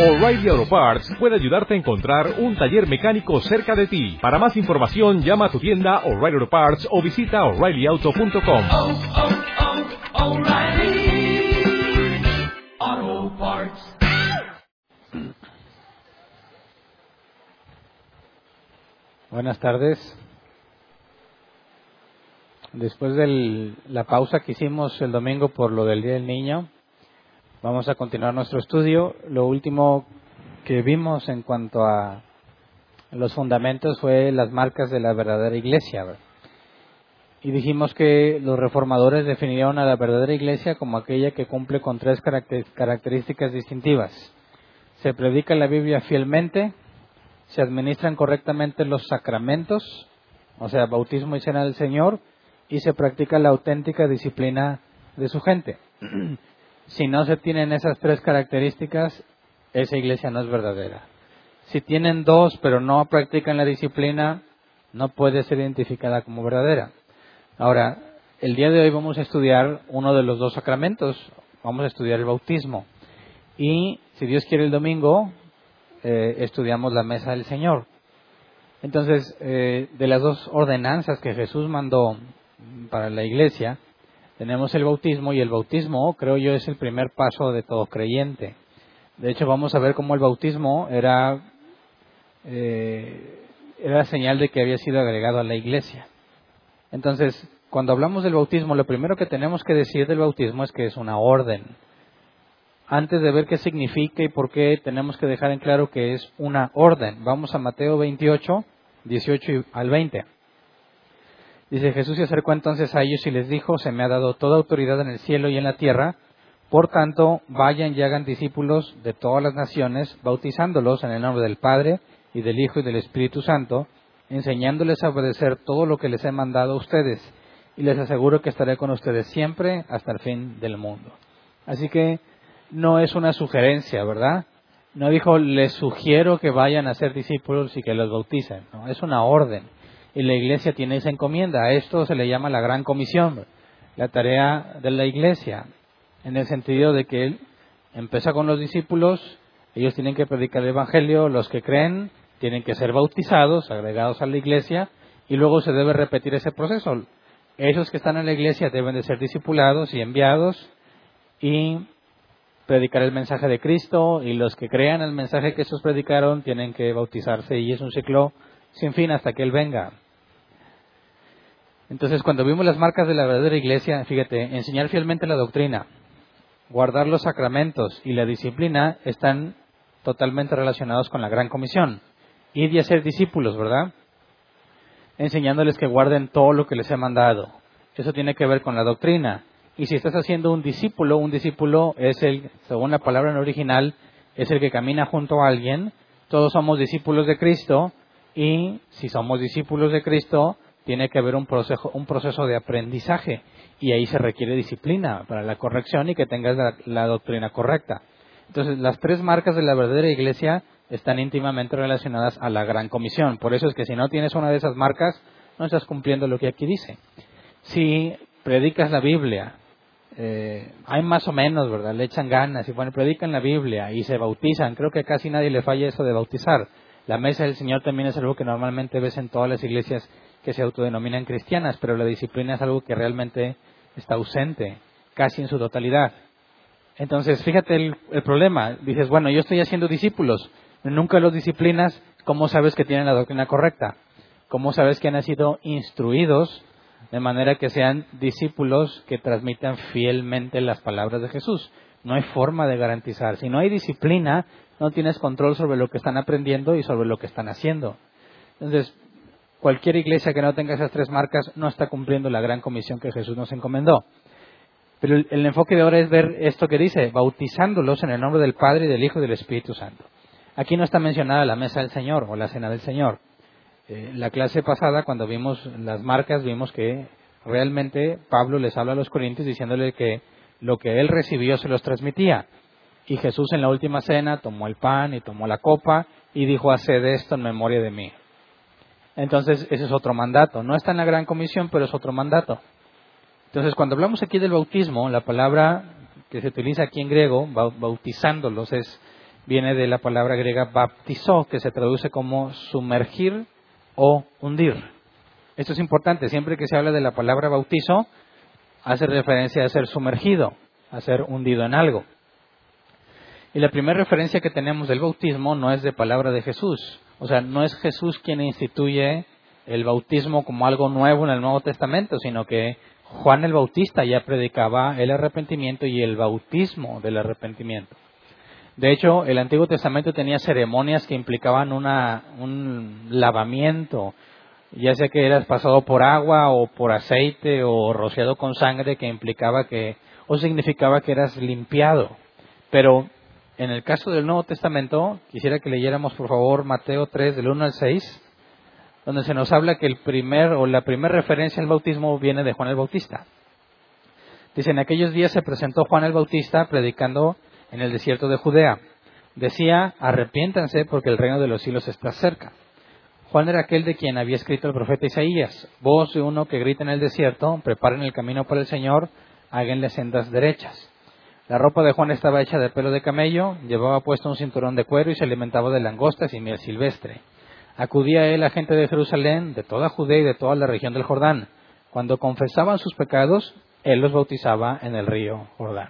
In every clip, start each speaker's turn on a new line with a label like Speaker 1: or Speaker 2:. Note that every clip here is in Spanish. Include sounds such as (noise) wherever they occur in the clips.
Speaker 1: O'Reilly Auto Parts puede ayudarte a encontrar un taller mecánico cerca de ti. Para más información, llama a tu tienda O'Reilly Auto Parts o visita oreillyauto.com.
Speaker 2: oh, oh, Parts.
Speaker 3: Buenas tardes. Después de la pausa que hicimos el domingo por lo del Día del Niño, vamos a continuar nuestro estudio. Lo último que vimos en cuanto a los fundamentos fue las marcas de la verdadera iglesia. Y dijimos que los reformadores definieron a la verdadera iglesia como aquella que cumple con tres caracter- características distintivas. Se predica la Biblia fielmente, se administran correctamente los sacramentos, o sea, bautismo y cena del Señor, y se practica la auténtica disciplina de su gente. (clears throat) si no se tienen esas tres características, esa iglesia no es verdadera. Si tienen dos, pero no practican la disciplina, no puede ser identificada como verdadera. Ahora, el día de hoy vamos a estudiar uno de los dos sacramentos, vamos a estudiar el bautismo. Y si Dios quiere el domingo, eh, estudiamos la mesa del Señor. Entonces, eh, de las dos ordenanzas que Jesús mandó para la iglesia, tenemos el bautismo y el bautismo, creo yo, es el primer paso de todo creyente. De hecho, vamos a ver cómo el bautismo era, eh, era señal de que había sido agregado a la iglesia. Entonces, cuando hablamos del bautismo, lo primero que tenemos que decir del bautismo es que es una orden. Antes de ver qué significa y por qué, tenemos que dejar en claro que es una orden. Vamos a Mateo 28, 18 y- al 20. Dice Jesús se acercó entonces a ellos y les dijo, se me ha dado toda autoridad en el cielo y en la tierra, por tanto, vayan y hagan discípulos de todas las naciones, bautizándolos en el nombre del Padre y del Hijo y del Espíritu Santo, enseñándoles a obedecer todo lo que les he mandado a ustedes, y les aseguro que estaré con ustedes siempre hasta el fin del mundo. Así que no es una sugerencia, ¿verdad? No dijo, les sugiero que vayan a ser discípulos y que los bauticen, no, es una orden. Y la iglesia tiene esa encomienda, a esto se le llama la gran comisión, la tarea de la iglesia, en el sentido de que él empieza con los discípulos, ellos tienen que predicar el Evangelio, los que creen tienen que ser bautizados, agregados a la iglesia, y luego se debe repetir ese proceso. Esos que están en la iglesia deben de ser discipulados y enviados y predicar el mensaje de Cristo, y los que crean el mensaje que estos predicaron tienen que bautizarse, y es un ciclo sin fin hasta que Él venga. Entonces, cuando vimos las marcas de la verdadera iglesia, fíjate, enseñar fielmente la doctrina, guardar los sacramentos y la disciplina están totalmente relacionados con la gran comisión. Ir y hacer discípulos, ¿verdad? Enseñándoles que guarden todo lo que les he mandado. Eso tiene que ver con la doctrina. Y si estás haciendo un discípulo, un discípulo es el, según la palabra en original, es el que camina junto a alguien. Todos somos discípulos de Cristo y si somos discípulos de Cristo, tiene que haber un proceso, un proceso de aprendizaje y ahí se requiere disciplina para la corrección y que tengas la, la doctrina correcta. Entonces, las tres marcas de la verdadera iglesia están íntimamente relacionadas a la gran comisión. Por eso es que si no tienes una de esas marcas, no estás cumpliendo lo que aquí dice. Si predicas la Biblia, eh, hay más o menos, ¿verdad? Le echan ganas y bueno, predican la Biblia y se bautizan. Creo que casi nadie le falla eso de bautizar. La mesa del Señor también es algo que normalmente ves en todas las iglesias que se autodenominan cristianas, pero la disciplina es algo que realmente está ausente, casi en su totalidad. Entonces, fíjate el, el problema. Dices, bueno, yo estoy haciendo discípulos, nunca los disciplinas, ¿cómo sabes que tienen la doctrina correcta? ¿Cómo sabes que han sido instruidos de manera que sean discípulos que transmitan fielmente las palabras de Jesús? No hay forma de garantizar. Si no hay disciplina, no tienes control sobre lo que están aprendiendo y sobre lo que están haciendo. Entonces, cualquier iglesia que no tenga esas tres marcas no está cumpliendo la gran comisión que Jesús nos encomendó. Pero el, enfoque de ahora es ver esto que dice, bautizándolos en el nombre del Padre y del Hijo y del Espíritu Santo. Aquí no está mencionada la mesa del Señor o la cena del Señor. Eh, la clase pasada, cuando vimos las marcas, vimos que realmente Pablo les habla a los corintios diciéndole que lo que él recibió se los transmitía. Y Jesús en la última cena tomó el pan y tomó la copa y dijo, haced esto en memoria de mí. Entonces, ese es otro mandato. No está en la gran comisión, pero es otro mandato. Entonces, cuando hablamos aquí del bautismo, la palabra que se utiliza aquí en griego, bautizándolos, es viene de la palabra griega baptizó, que se traduce como sumergir o hundir. Esto es importante, siempre que se habla de la palabra bautizo, hace referencia a ser sumergido, a ser hundido en algo. Y la primera referencia que tenemos del bautismo no es de palabra de Jesús, o sea, no es Jesús quien instituye el bautismo como algo nuevo en el Nuevo Testamento, sino que Juan el Bautista ya predicaba el arrepentimiento y el bautismo del arrepentimiento. De hecho, el Antiguo Testamento tenía ceremonias que implicaban una, un lavamiento, ya sea que eras pasado por agua o por aceite o rociado con sangre, que implicaba que, o significaba que eras limpiado. Pero en el caso del Nuevo Testamento, quisiera que leyéramos por favor Mateo 3 del 1 al 6, donde se nos habla que el primer o la primera referencia al bautismo viene de Juan el Bautista. Dice, en aquellos días se presentó Juan el Bautista predicando en el desierto de Judea. Decía, arrepiéntanse porque el reino de los cielos está cerca. Juan era aquel de quien había escrito el profeta Isaías, voz de uno que grita en el desierto, preparen el camino para el Señor, háganle sendas derechas. La ropa de Juan estaba hecha de pelo de camello, llevaba puesto un cinturón de cuero y se alimentaba de langostas y miel silvestre. Acudía a él la gente de Jerusalén, de toda Judea y de toda la región del Jordán. Cuando confesaban sus pecados, él los bautizaba en el río Jordán.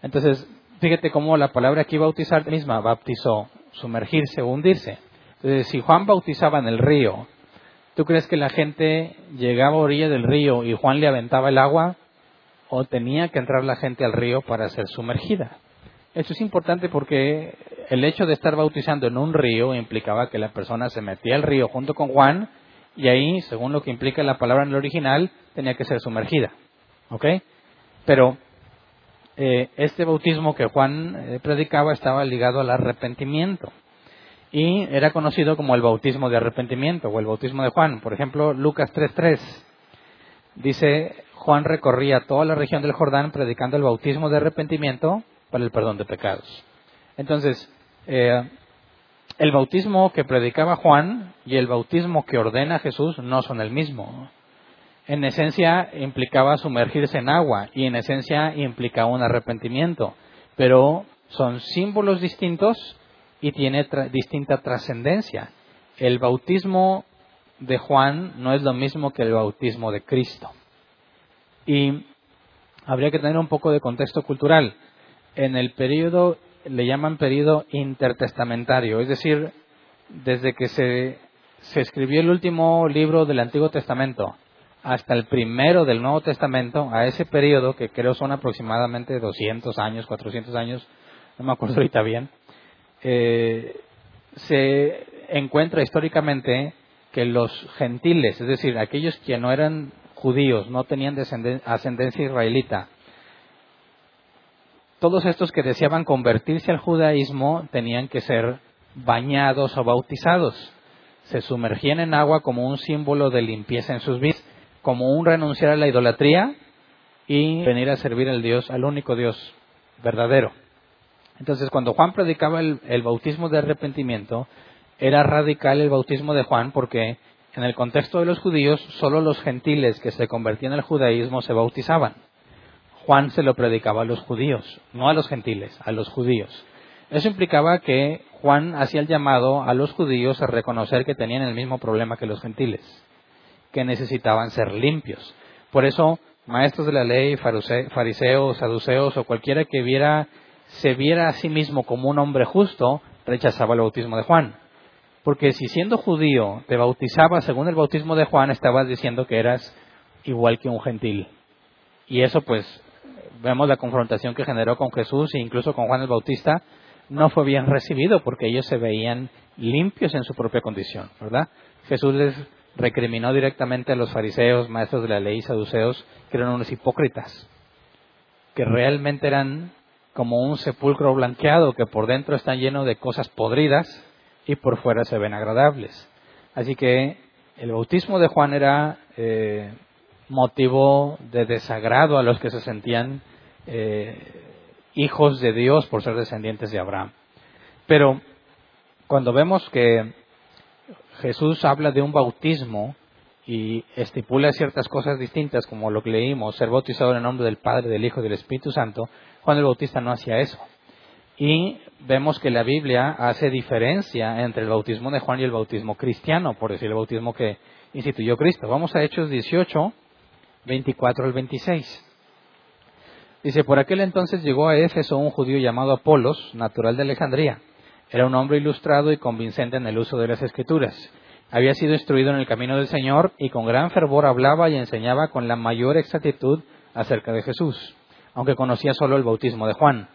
Speaker 3: Entonces, fíjate cómo la palabra aquí bautizar misma bautizó, sumergirse o hundirse. Entonces, si Juan bautizaba en el río, ¿tú crees que la gente llegaba a orilla del río y Juan le aventaba el agua? ¿O tenía que entrar la gente al río para ser sumergida? Esto es importante porque el hecho de estar bautizando en un río implicaba que la persona se metía al río junto con Juan y ahí, según lo que implica la palabra en el original, tenía que ser sumergida. ¿Ok? Pero eh, este bautismo que Juan eh, predicaba estaba ligado al arrepentimiento y era conocido como el bautismo de arrepentimiento o el bautismo de Juan. Por ejemplo, Lucas 3.3 dice, Juan recorría toda la región del Jordán predicando el bautismo de arrepentimiento para el perdón de pecados. Entonces, eh, el bautismo que predicaba Juan y el bautismo que ordena Jesús no son el mismo en esencia implicaba sumergirse en agua y en esencia implicaba un arrepentimiento, pero son símbolos distintos y tiene distinta trascendencia. El bautismo de Juan no es lo mismo que el bautismo de Cristo. Y habría que tener un poco de contexto cultural. En el periodo, le llaman periodo intertestamentario, es decir, desde que se, se escribió el último libro del Antiguo Testamento hasta el primero del Nuevo Testamento, a ese periodo, que creo son aproximadamente 200 años, 400 años, no me acuerdo ahorita bien, eh, se encuentra históricamente que los gentiles, es decir, aquellos que no eran judíos, no tenían ascendencia israelita, todos estos que deseaban convertirse al judaísmo tenían que ser bañados o bautizados. Se sumergían en agua como un símbolo de limpieza en sus vidas como un renunciar a la idolatría y venir a servir al Dios, al único Dios verdadero. Entonces, cuando Juan predicaba el, el, bautismo de arrepentimiento, era radical el bautismo de Juan porque en el contexto de los judíos, solo los gentiles que se convertían al judaísmo se bautizaban. Juan se lo predicaba a los judíos, no a los gentiles, a los judíos. Eso implicaba que Juan hacía el llamado a los judíos a reconocer que tenían el mismo problema que los gentiles que necesitaban ser limpios. Por eso, maestros de la ley, fariseos, saduceos o cualquiera que viera, se viera a sí mismo como un hombre justo, rechazaba el bautismo de Juan. Porque si siendo judío te bautizaba según el bautismo de Juan, estabas diciendo que eras igual que un gentil. Y eso pues vemos la confrontación que generó con Jesús e incluso con Juan el Bautista, no fue bien recibido porque ellos se veían limpios en su propia condición, ¿verdad? Jesús les recriminó directamente a los fariseos, maestros de la ley saduceos, que eran unos hipócritas, que realmente eran como un sepulcro blanqueado, que por dentro están llenos de cosas podridas y por fuera se ven agradables. Así que el bautismo de Juan era eh, motivo de desagrado a los que se sentían eh, hijos de Dios por ser descendientes de Abraham. Pero cuando vemos que Jesús habla de un bautismo y estipula ciertas cosas distintas, como lo que leímos, ser bautizado en el nombre del Padre, del Hijo y del Espíritu Santo, Juan el Bautista no hacía eso. Y vemos que la Biblia hace diferencia entre el bautismo de Juan y el bautismo cristiano, por decir el bautismo que instituyó Cristo. Vamos a Hechos 18, 24 al 26. Dice, por aquel entonces llegó a Éfeso un judío llamado Apolos, natural de Alejandría. Era un hombre ilustrado y convincente en el uso de las escrituras. Había sido instruido en el camino del Señor y con gran fervor hablaba y enseñaba con la mayor exactitud acerca de Jesús, aunque conocía solo el bautismo de Juan.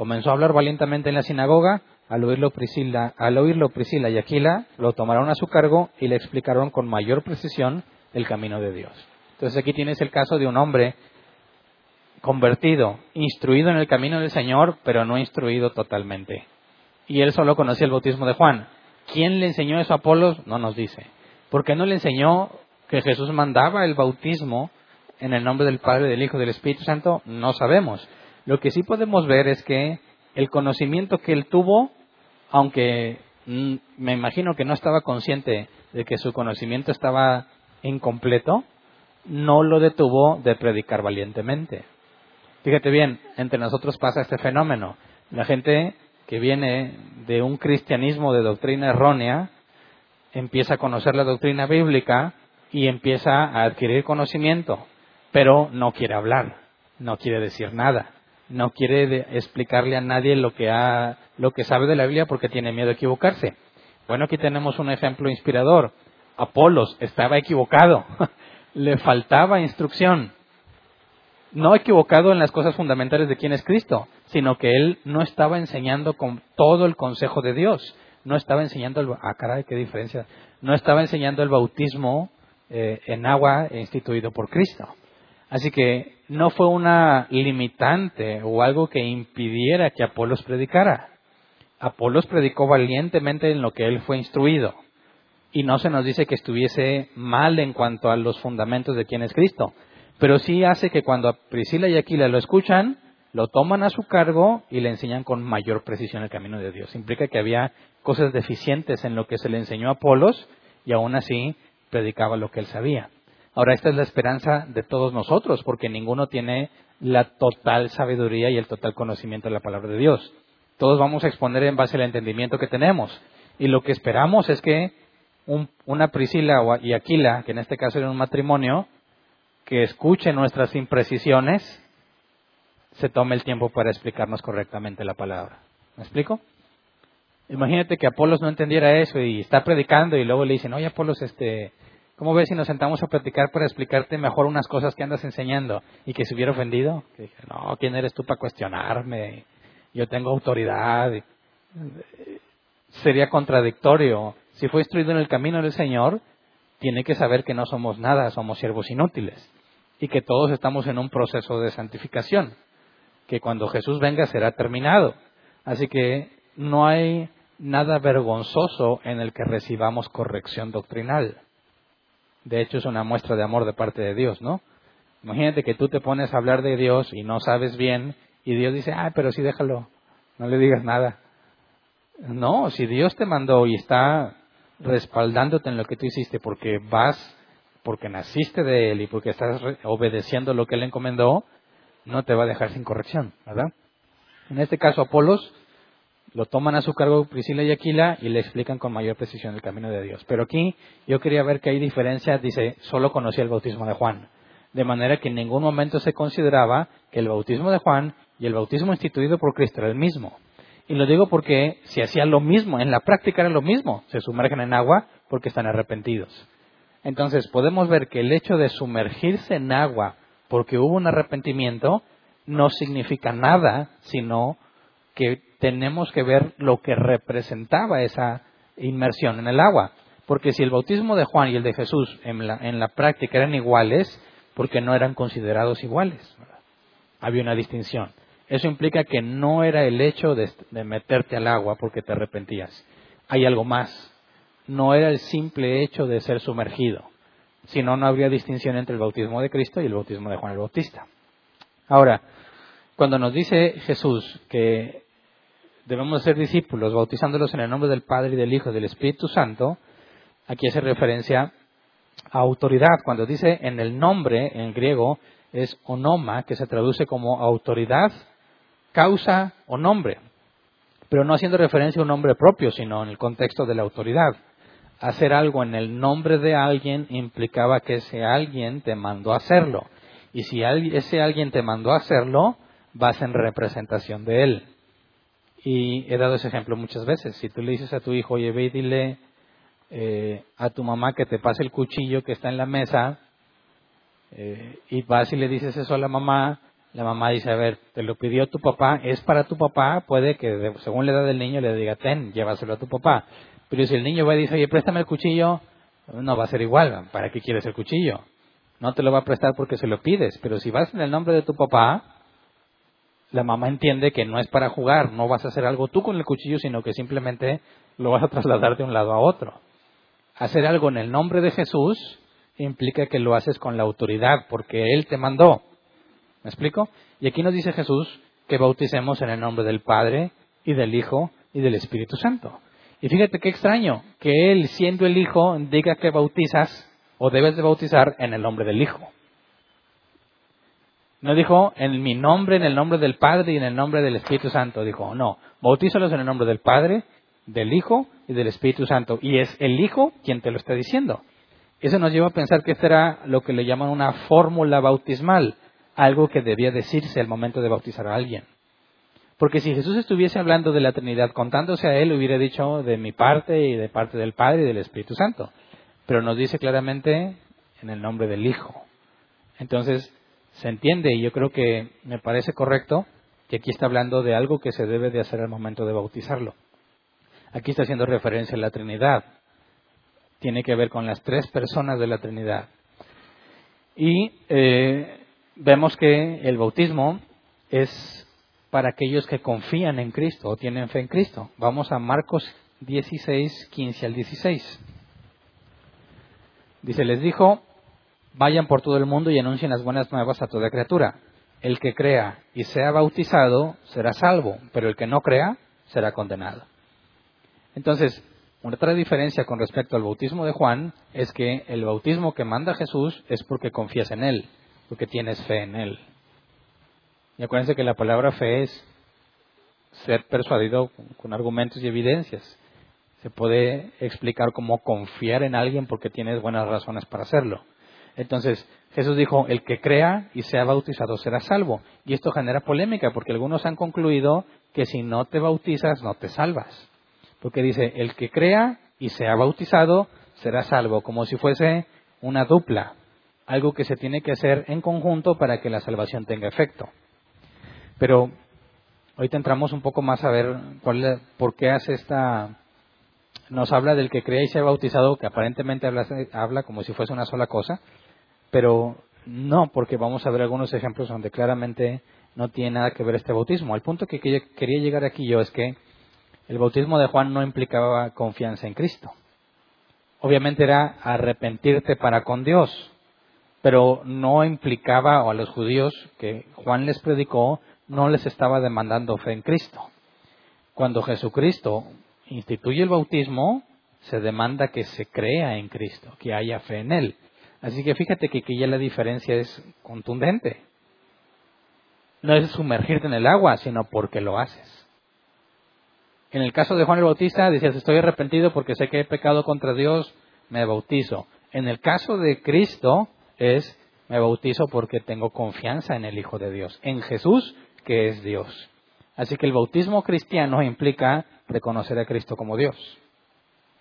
Speaker 3: Comenzó a hablar valientemente en la sinagoga, al oírlo Priscila, al oírlo Priscila y Aquila lo tomaron a su cargo y le explicaron con mayor precisión el camino de Dios. Entonces aquí tienes el caso de un hombre convertido, instruido en el camino del Señor, pero no instruido totalmente. Y él solo conocía el bautismo de Juan. ¿Quién le enseñó eso a Apolos? No nos dice. ¿Por qué no le enseñó que Jesús mandaba el bautismo en el nombre del Padre, del Hijo y del Espíritu Santo? No sabemos. Lo que sí podemos ver es que el conocimiento que él tuvo, aunque mm, me imagino que no estaba consciente de que su conocimiento estaba incompleto, no lo detuvo de predicar valientemente. Fíjate bien, entre nosotros pasa este fenómeno. La gente que viene de un cristianismo de doctrina errónea empieza a conocer la doctrina bíblica y empieza a adquirir conocimiento, pero no quiere hablar, no quiere decir nada, no quiere explicarle a nadie lo que, ha, lo que sabe de la Biblia porque tiene miedo a equivocarse. Bueno, aquí tenemos un ejemplo inspirador. Apolos estaba equivocado, (laughs) le faltaba instrucción, no equivocado en las cosas fundamentales de quién es Cristo, sino que él no estaba enseñando con todo el consejo de Dios. No estaba enseñando el, ah, caray, qué diferencia. No estaba enseñando el bautismo eh, en agua instituido por Cristo. Así que no fue una limitante o algo que impidiera que Apolos predicara. Apolos predicó valientemente en lo que él fue instruido. Y no se nos dice que estuviese mal en cuanto a los fundamentos de quién es Cristo, pero sí hace que cuando Priscila y Aquila lo escuchan, lo toman a su cargo y le enseñan con mayor precisión el camino de Dios. Implica que había cosas deficientes en lo que se le enseñó a Apolos y aún así predicaba lo que él sabía. Ahora, esta es la esperanza de todos nosotros, porque ninguno tiene la total sabiduría y el total conocimiento de la palabra de Dios. Todos vamos a exponer en base al entendimiento que tenemos. Y lo que esperamos es que una Priscila y Aquila, que en este caso era un matrimonio, que escuche nuestras imprecisiones, se tome el tiempo para explicarnos correctamente la palabra. ¿Me explico? Imagínate que Apolos no entendiera eso y está predicando y luego le dicen, oye Apolos, este, ¿cómo ves si nos sentamos a platicar para explicarte mejor unas cosas que andas enseñando? Y que se hubiera ofendido. No, ¿quién eres tú para cuestionarme? Yo tengo autoridad. Sería contradictorio. Si fue instruido en el camino del Señor, tiene que saber que no somos nada, somos siervos inútiles y que todos estamos en un proceso de santificación, que cuando Jesús venga será terminado. Así que no hay nada vergonzoso en el que recibamos corrección doctrinal. De hecho, es una muestra de amor de parte de Dios, ¿no? Imagínate que tú te pones a hablar de Dios y no sabes bien, y Dios dice, ah, pero sí déjalo, no le digas nada. No, si Dios te mandó y está respaldándote en lo que tú hiciste porque vas porque naciste de Él y porque estás obedeciendo lo que Él encomendó, no te va a dejar sin corrección, ¿verdad? En este caso, Apolos lo toman a su cargo Priscila y Aquila y le explican con mayor precisión el camino de Dios. Pero aquí yo quería ver que hay diferencias, dice, solo conocía el bautismo de Juan. De manera que en ningún momento se consideraba que el bautismo de Juan y el bautismo instituido por Cristo era el mismo. Y lo digo porque si hacía lo mismo, en la práctica era lo mismo, se sumergen en agua porque están arrepentidos. Entonces podemos ver que el hecho de sumergirse en agua porque hubo un arrepentimiento no significa nada, sino que tenemos que ver lo que representaba esa inmersión en el agua. Porque si el bautismo de Juan y el de Jesús en la, práctica eran iguales, porque no eran considerados iguales. Había una distinción. Eso implica que no era el hecho de meterte al agua porque te arrepentías. Hay algo más no era el simple hecho de ser sumergido, sino no habría distinción entre el bautismo de Cristo y el bautismo de Juan el Bautista. Ahora, cuando nos dice Jesús que debemos ser discípulos bautizándolos en el nombre del Padre y del Hijo y del Espíritu Santo, aquí hace referencia a autoridad. Cuando dice en el nombre, en griego, es onoma, que se traduce como autoridad, causa o nombre. pero no haciendo referencia a un nombre propio, sino en el contexto de la autoridad. Hacer algo en el nombre de alguien implicaba que ese alguien te mandó a hacerlo. Y si ese alguien te mandó a hacerlo, vas en representación de él. Y he dado ese ejemplo muchas veces. Si tú le dices a tu hijo, oye, ve y dile eh, a tu mamá que te pase el cuchillo que está en la mesa, eh, y vas y le dices eso a la mamá, la mamá dice, a ver, te lo pidió tu papá, es para tu papá, puede que según la edad del niño le diga, ten, llévaselo a tu papá. Pero si el niño va y dice, oye, préstame el cuchillo, no va a ser igual, ¿para qué quieres el cuchillo? No te lo va a prestar porque se lo pides, pero si vas en el nombre de tu papá, la mamá entiende que no es para jugar, no vas a hacer algo tú con el cuchillo, sino que simplemente lo vas a trasladar de un lado a otro. Hacer algo en el nombre de Jesús implica que lo haces con la autoridad, porque Él te mandó. ¿Me explico? Y aquí nos dice Jesús que bauticemos en el nombre del Padre y del Hijo y del Espíritu Santo. Y fíjate qué extraño que Él, siendo el Hijo, diga que bautizas o debes de bautizar en el nombre del Hijo. No dijo en mi nombre, en el nombre del Padre y en el nombre del Espíritu Santo. Dijo, no, bautízalos en el nombre del Padre, del Hijo y del Espíritu Santo. Y es el Hijo quien te lo está diciendo. Eso nos lleva a pensar que esta era lo que le llaman una fórmula bautismal, algo que debía decirse al momento de bautizar a alguien. Porque si Jesús estuviese hablando de la Trinidad contándose a él, hubiera dicho de mi parte y de parte del Padre y del Espíritu Santo. Pero nos dice claramente en el nombre del Hijo. Entonces, se entiende y yo creo que me parece correcto que aquí está hablando de algo que se debe de hacer al momento de bautizarlo. Aquí está haciendo referencia a la Trinidad. Tiene que ver con las tres personas de la Trinidad. Y eh, vemos que el bautismo es para aquellos que confían en Cristo o tienen fe en Cristo. Vamos a Marcos 16, 15 al 16. Dice, les dijo, vayan por todo el mundo y anuncien las buenas nuevas a toda criatura. El que crea y sea bautizado será salvo, pero el que no crea será condenado. Entonces, una otra diferencia con respecto al bautismo de Juan es que el bautismo que manda Jesús es porque confías en Él, porque tienes fe en Él. Y acuérdense que la palabra fe es ser persuadido con argumentos y evidencias. Se puede explicar como confiar en alguien porque tienes buenas razones para hacerlo. Entonces, Jesús dijo, el que crea y sea bautizado será salvo. Y esto genera polémica porque algunos han concluido que si no te bautizas no te salvas. Porque dice, el que crea y sea bautizado será salvo, como si fuese una dupla, algo que se tiene que hacer en conjunto para que la salvación tenga efecto. Pero ahorita entramos un poco más a ver cuál, por qué hace esta... Nos habla del que crea y sea bautizado, que aparentemente habla, habla como si fuese una sola cosa, pero no, porque vamos a ver algunos ejemplos donde claramente no tiene nada que ver este bautismo. El punto que quería llegar aquí yo es que el bautismo de Juan no implicaba confianza en Cristo. Obviamente era arrepentirte para con Dios, pero no implicaba, o a los judíos que Juan les predicó, no les estaba demandando fe en Cristo. Cuando Jesucristo instituye el bautismo, se demanda que se crea en Cristo, que haya fe en Él. Así que fíjate que aquí ya la diferencia es contundente. No es sumergirte en el agua, sino porque lo haces. En el caso de Juan el Bautista, decías, estoy arrepentido porque sé que he pecado contra Dios, me bautizo. En el caso de Cristo es, me bautizo porque tengo confianza en el Hijo de Dios, en Jesús, que es Dios. Así que el bautismo cristiano implica reconocer a Cristo como Dios.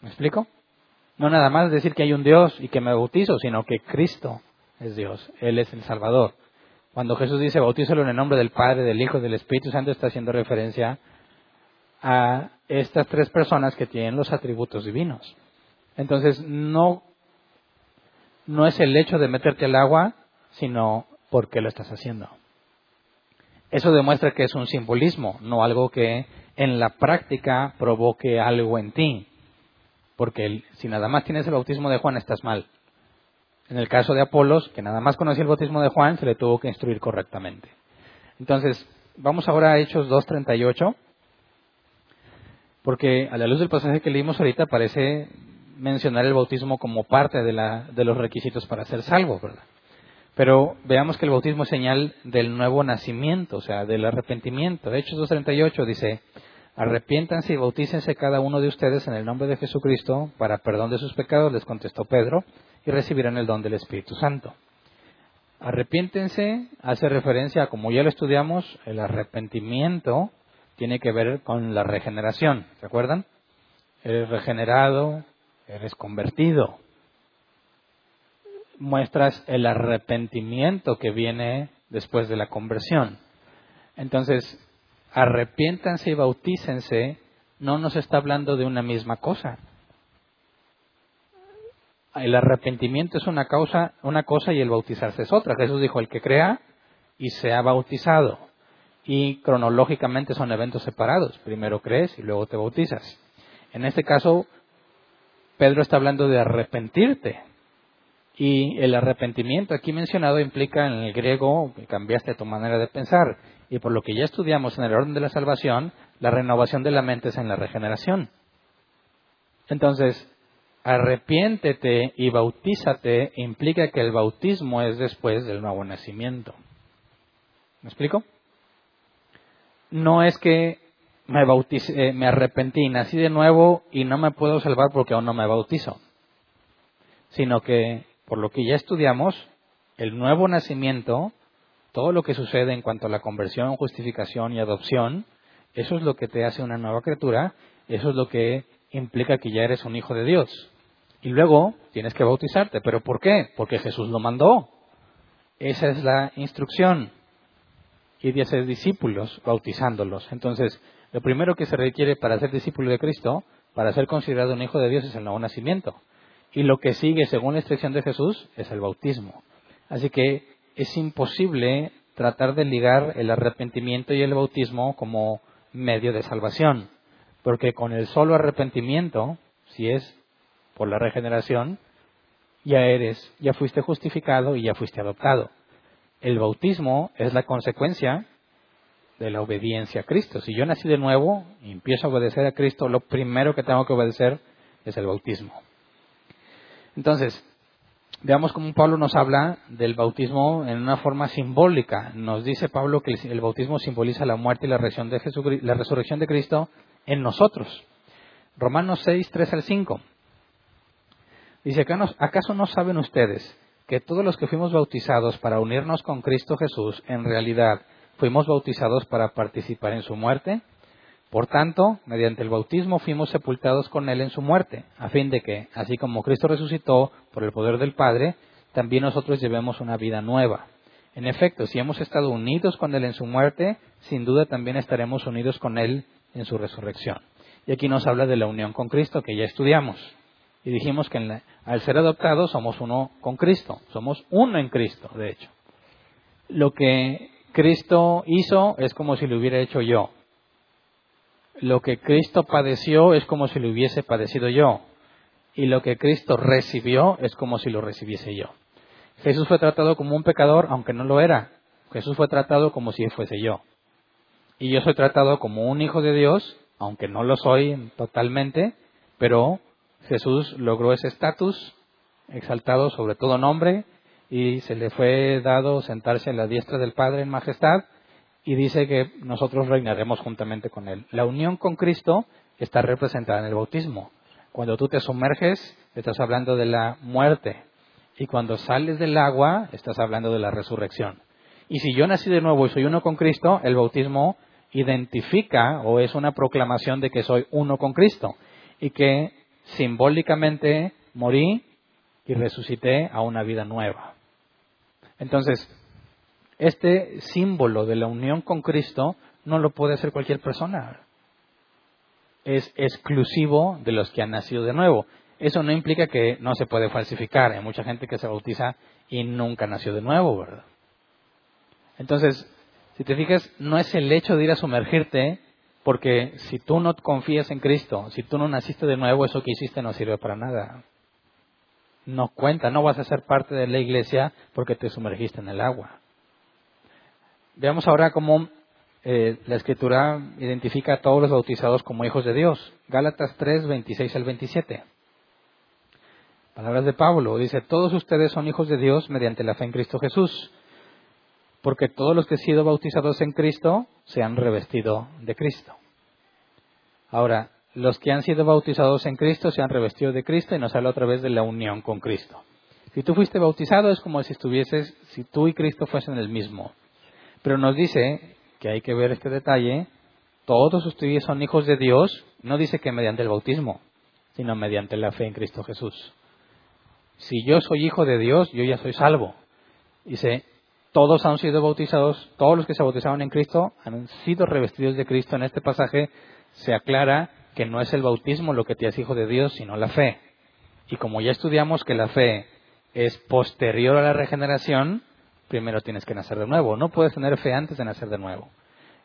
Speaker 3: ¿Me explico? No nada más decir que hay un Dios y que me bautizo, sino que Cristo es Dios, Él es el Salvador. Cuando Jesús dice bautízalo en el nombre del Padre, del Hijo y del Espíritu Santo, está haciendo referencia a estas tres personas que tienen los atributos divinos. Entonces, no, no es el hecho de meterte al agua, sino por qué lo estás haciendo. Eso demuestra que es un simbolismo, no algo que en la práctica provoque algo en ti. Porque si nada más tienes el bautismo de Juan, estás mal. En el caso de Apolos, que nada más conocía el bautismo de Juan, se le tuvo que instruir correctamente. Entonces, vamos ahora a Hechos 2.38 porque a la luz del pasaje que leímos ahorita parece mencionar el bautismo como parte de, la, de los requisitos para ser salvo, ¿verdad? Pero veamos que el bautismo es señal del nuevo nacimiento, o sea, del arrepentimiento. Hechos 2.38 dice, Arrepiéntanse y bautícense cada uno de ustedes en el nombre de Jesucristo para perdón de sus pecados, les contestó Pedro, y recibirán el don del Espíritu Santo. Arrepiéntense hace referencia a, como ya lo estudiamos, el arrepentimiento tiene que ver con la regeneración, ¿se acuerdan? Eres regenerado, eres convertido. Muestras el arrepentimiento que viene después de la conversión. Entonces, arrepiéntanse y bautícense no nos está hablando de una misma cosa. El arrepentimiento es una, causa, una cosa y el bautizarse es otra. Jesús dijo, el que crea y sea bautizado. Y cronológicamente son eventos separados. Primero crees y luego te bautizas. En este caso, Pedro está hablando de arrepentirte. Y el arrepentimiento aquí mencionado implica en el griego cambiaste tu manera de pensar. Y por lo que ya estudiamos en el orden de la salvación, la renovación de la mente es en la regeneración. Entonces, arrepiéntete y bautízate implica que el bautismo es después del nuevo nacimiento. ¿Me explico? No es que me, eh, me arrepentí, nací de nuevo y no me puedo salvar porque aún no me bautizo, sino que, por lo que ya estudiamos, el nuevo nacimiento, todo lo que sucede en cuanto a la conversión, justificación y adopción, eso es lo que te hace una nueva criatura, eso es lo que implica que ya eres un hijo de Dios. Y luego tienes que bautizarte. ¿Pero por qué? Porque Jesús lo mandó. Esa es la instrucción. Y de hacer discípulos bautizándolos. Entonces, lo primero que se requiere para ser discípulo de Cristo, para ser considerado un hijo de Dios, es el nuevo nacimiento. Y lo que sigue, según la instrucción de Jesús, es el bautismo. Así que es imposible tratar de ligar el arrepentimiento y el bautismo como medio de salvación. Porque con el solo arrepentimiento, si es por la regeneración, ya eres, ya fuiste justificado y ya fuiste adoptado. El bautismo es la consecuencia de la obediencia a Cristo. Si yo nací de nuevo y empiezo a obedecer a Cristo, lo primero que tengo que obedecer es el bautismo. Entonces, veamos cómo Pablo nos habla del bautismo en una forma simbólica. Nos dice Pablo que el bautismo simboliza la muerte y la resurrección de, la resurrección de Cristo en nosotros. Romanos 6, 3 al 5. Dice, ¿acaso no saben ustedes que todos los que fuimos bautizados para unirnos con Cristo Jesús en realidad fuimos bautizados para participar en su muerte. Por tanto, mediante el bautismo fuimos sepultados con Él en su muerte, a fin de que, así como Cristo resucitó por el poder del Padre, también nosotros llevemos una vida nueva. En efecto, si hemos estado unidos con Él en su muerte, sin duda también estaremos unidos con Él en su resurrección. Y aquí nos habla de la unión con Cristo, que ya estudiamos. Y dijimos que al ser adoptados somos uno con Cristo, somos uno en Cristo, de hecho. Lo que Cristo hizo es como si lo hubiera hecho yo. Lo que Cristo padeció es como si lo hubiese padecido yo. Y lo que Cristo recibió es como si lo recibiese yo. Jesús fue tratado como un pecador, aunque no lo era. Jesús fue tratado como si fuese yo. Y yo soy tratado como un hijo de Dios, aunque no lo soy totalmente, pero Jesús logró ese estatus exaltado sobre todo nombre y se le fue dado sentarse en la diestra del Padre en majestad y dice que nosotros reinaremos juntamente con Él. La unión con Cristo está representada en el bautismo. Cuando tú te sumerges, estás hablando de la muerte. Y cuando sales del agua, estás hablando de la resurrección. Y si yo nací de nuevo y soy uno con Cristo, el bautismo identifica o es una proclamación de que soy uno con Cristo y que simbólicamente morí y resucité a una vida nueva. Entonces, este símbolo de la unión con Cristo no lo puede hacer cualquier persona. Es exclusivo de los que han nacido de nuevo. Eso no implica que no se puede falsificar. Hay mucha gente que se bautiza y nunca nació de nuevo, ¿verdad? Entonces, si te fijas, no es el hecho de ir a sumergirte, porque si tú no confías en Cristo, si tú no naciste de nuevo, eso que hiciste no sirve para nada no cuenta, no vas a ser parte de la iglesia porque te sumergiste en el agua. Veamos ahora cómo eh, la escritura identifica a todos los bautizados como hijos de Dios. Gálatas 3, 26 al 27. Palabras de Pablo, dice, todos ustedes son hijos de Dios mediante la fe en Cristo Jesús, porque todos los que han sido bautizados en Cristo se han revestido de Cristo. Ahora, los que han sido bautizados en Cristo se han revestido de Cristo y nos habla otra vez de la unión con Cristo. Si tú fuiste bautizado es como si estuvieses, si tú y Cristo fuesen el mismo. Pero nos dice que hay que ver este detalle, todos ustedes son hijos de Dios, no dice que mediante el bautismo, sino mediante la fe en Cristo Jesús. Si yo soy hijo de Dios, yo ya soy salvo. Dice, todos han sido bautizados, todos los que se bautizaron en Cristo han sido revestidos de Cristo. En este pasaje se aclara que no es el bautismo lo que te hace hijo de Dios, sino la fe. Y como ya estudiamos que la fe es posterior a la regeneración, primero tienes que nacer de nuevo. No puedes tener fe antes de nacer de nuevo.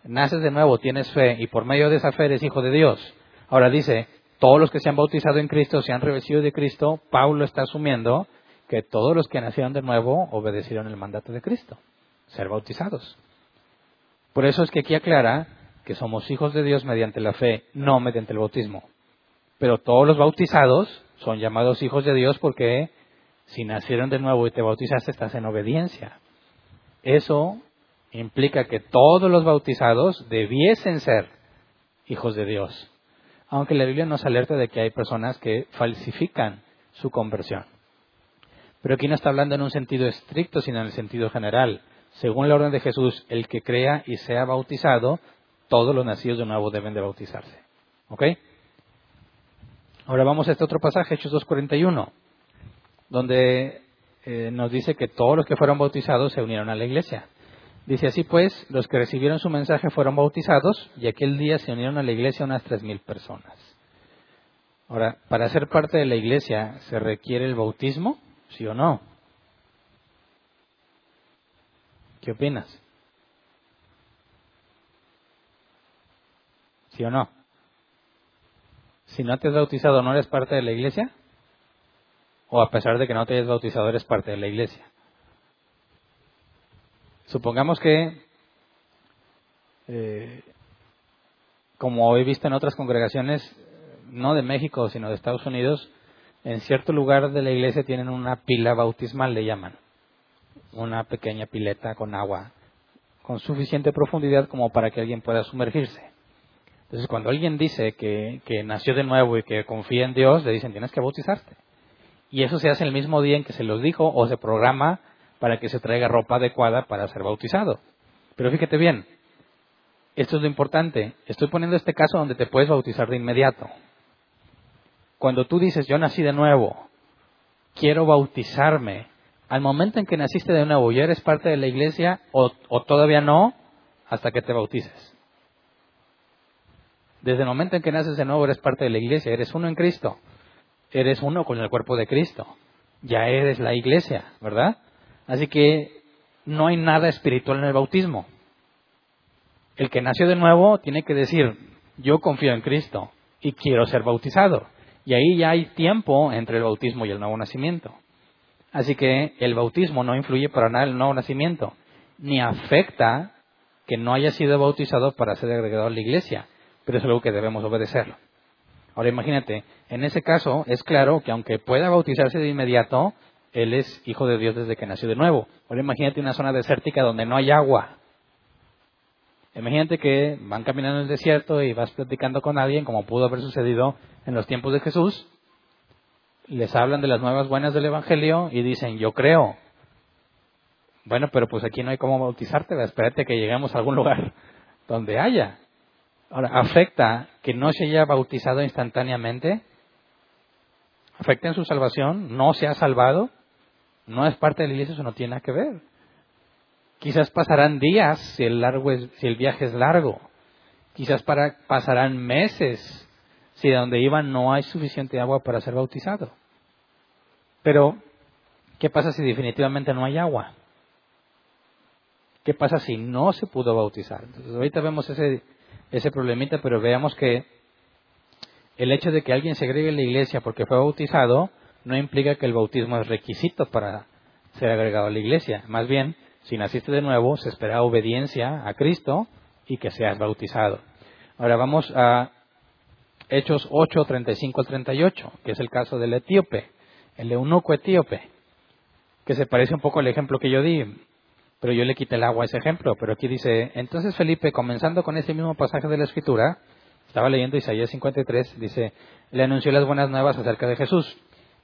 Speaker 3: Naces de nuevo, tienes fe y por medio de esa fe eres hijo de Dios. Ahora dice, todos los que se han bautizado en Cristo se han revestido de Cristo. Pablo está asumiendo que todos los que nacieron de nuevo obedecieron el mandato de Cristo, ser bautizados. Por eso es que aquí aclara que somos hijos de Dios mediante la fe, no mediante el bautismo. Pero todos los bautizados son llamados hijos de Dios porque si nacieron de nuevo y te bautizaste estás en obediencia. Eso implica que todos los bautizados debiesen ser hijos de Dios. Aunque la Biblia nos alerta de que hay personas que falsifican su conversión. Pero aquí no está hablando en un sentido estricto, sino en el sentido general. Según la orden de Jesús, el que crea y sea bautizado, todos los nacidos de nuevo deben de bautizarse. ¿Ok? Ahora vamos a este otro pasaje, Hechos 2.41, donde eh, nos dice que todos los que fueron bautizados se unieron a la iglesia. Dice así pues, los que recibieron su mensaje fueron bautizados y aquel día se unieron a la iglesia unas tres mil personas. Ahora, para ser parte de la iglesia, ¿se requiere el bautismo? ¿Sí o no? ¿Qué opinas? ¿Sí o no? Si no te has bautizado, ¿no eres parte de la iglesia? ¿O a pesar de que no te hayas bautizado, parte de la iglesia? Supongamos que, eh, como he visto en otras congregaciones, no de México, sino de Estados Unidos, en cierto lugar de la iglesia tienen una pila bautismal, le llaman. Una pequeña pileta con agua, con suficiente profundidad como para que alguien pueda sumergirse. Entonces, cuando alguien dice que, que nació de nuevo y que confía en Dios, le dicen, tienes que bautizarte. Y eso se hace el mismo día en que se los dijo o se programa para que se traiga ropa adecuada para ser bautizado. Pero fíjate bien, esto es lo importante. Estoy poniendo este caso donde te puedes bautizar de inmediato cuando tú dices, yo nací de nuevo, quiero bautizarme, al momento en que naciste de nuevo, ¿ya eres parte de la iglesia o, todavía no hasta que te bautices? Desde el momento en que naces de nuevo eres parte de la iglesia, eres uno en Cristo, eres uno con el cuerpo de Cristo, ya eres la iglesia, ¿verdad? Así que no hay nada espiritual en el bautismo. El que nació de nuevo tiene que decir, yo confío en Cristo y quiero ser bautizado. Y ahí ya hay tiempo entre el bautismo y el nuevo nacimiento. Así que el bautismo no influye para nada en el nuevo nacimiento, ni afecta que no haya sido bautizado para ser agregado a la iglesia, pero es algo que debemos obedecer. Ahora imagínate, en ese caso es claro que aunque pueda bautizarse de inmediato, él es hijo de Dios desde que nació de nuevo. Ahora imagínate una zona desértica donde no hay agua. Imagínate que van caminando en el desierto y vas platicando con alguien, como pudo haber sucedido en los tiempos de Jesús. Les hablan de las nuevas buenas del Evangelio y dicen, yo creo. Bueno, pero pues aquí no hay cómo bautizarte, espérate que lleguemos a algún lugar (laughs) donde haya. Ahora, ¿afecta que no se haya bautizado instantáneamente? ¿Afecta en su salvación? ¿No se ha salvado? ¿No es parte de la iglesia? Eso no tiene nada que ver. Quizás pasarán días si el, largo si el viaje es largo. Quizás para, pasarán meses si de donde iban no hay suficiente agua para ser bautizado. Pero, ¿qué pasa si definitivamente no hay agua? ¿Qué pasa si no se pudo bautizar? Entonces, ahorita vemos ese, ese problemita, pero veamos que el hecho de que alguien se agregue a la iglesia porque fue bautizado no implica que el bautismo es requisito para ser agregado a la iglesia. Más bien, si naciste de nuevo, se espera obediencia a Cristo y que seas bautizado. Ahora vamos a Hechos 8, 35 al 38, que es el caso del etíope, el eunuco etíope, que se parece un poco al ejemplo que yo di, pero yo le quité el agua a ese ejemplo. Pero aquí dice, entonces Felipe, comenzando con ese mismo pasaje de la Escritura, Estaba leyendo Isaías 53, dice, le anunció las buenas nuevas acerca de Jesús.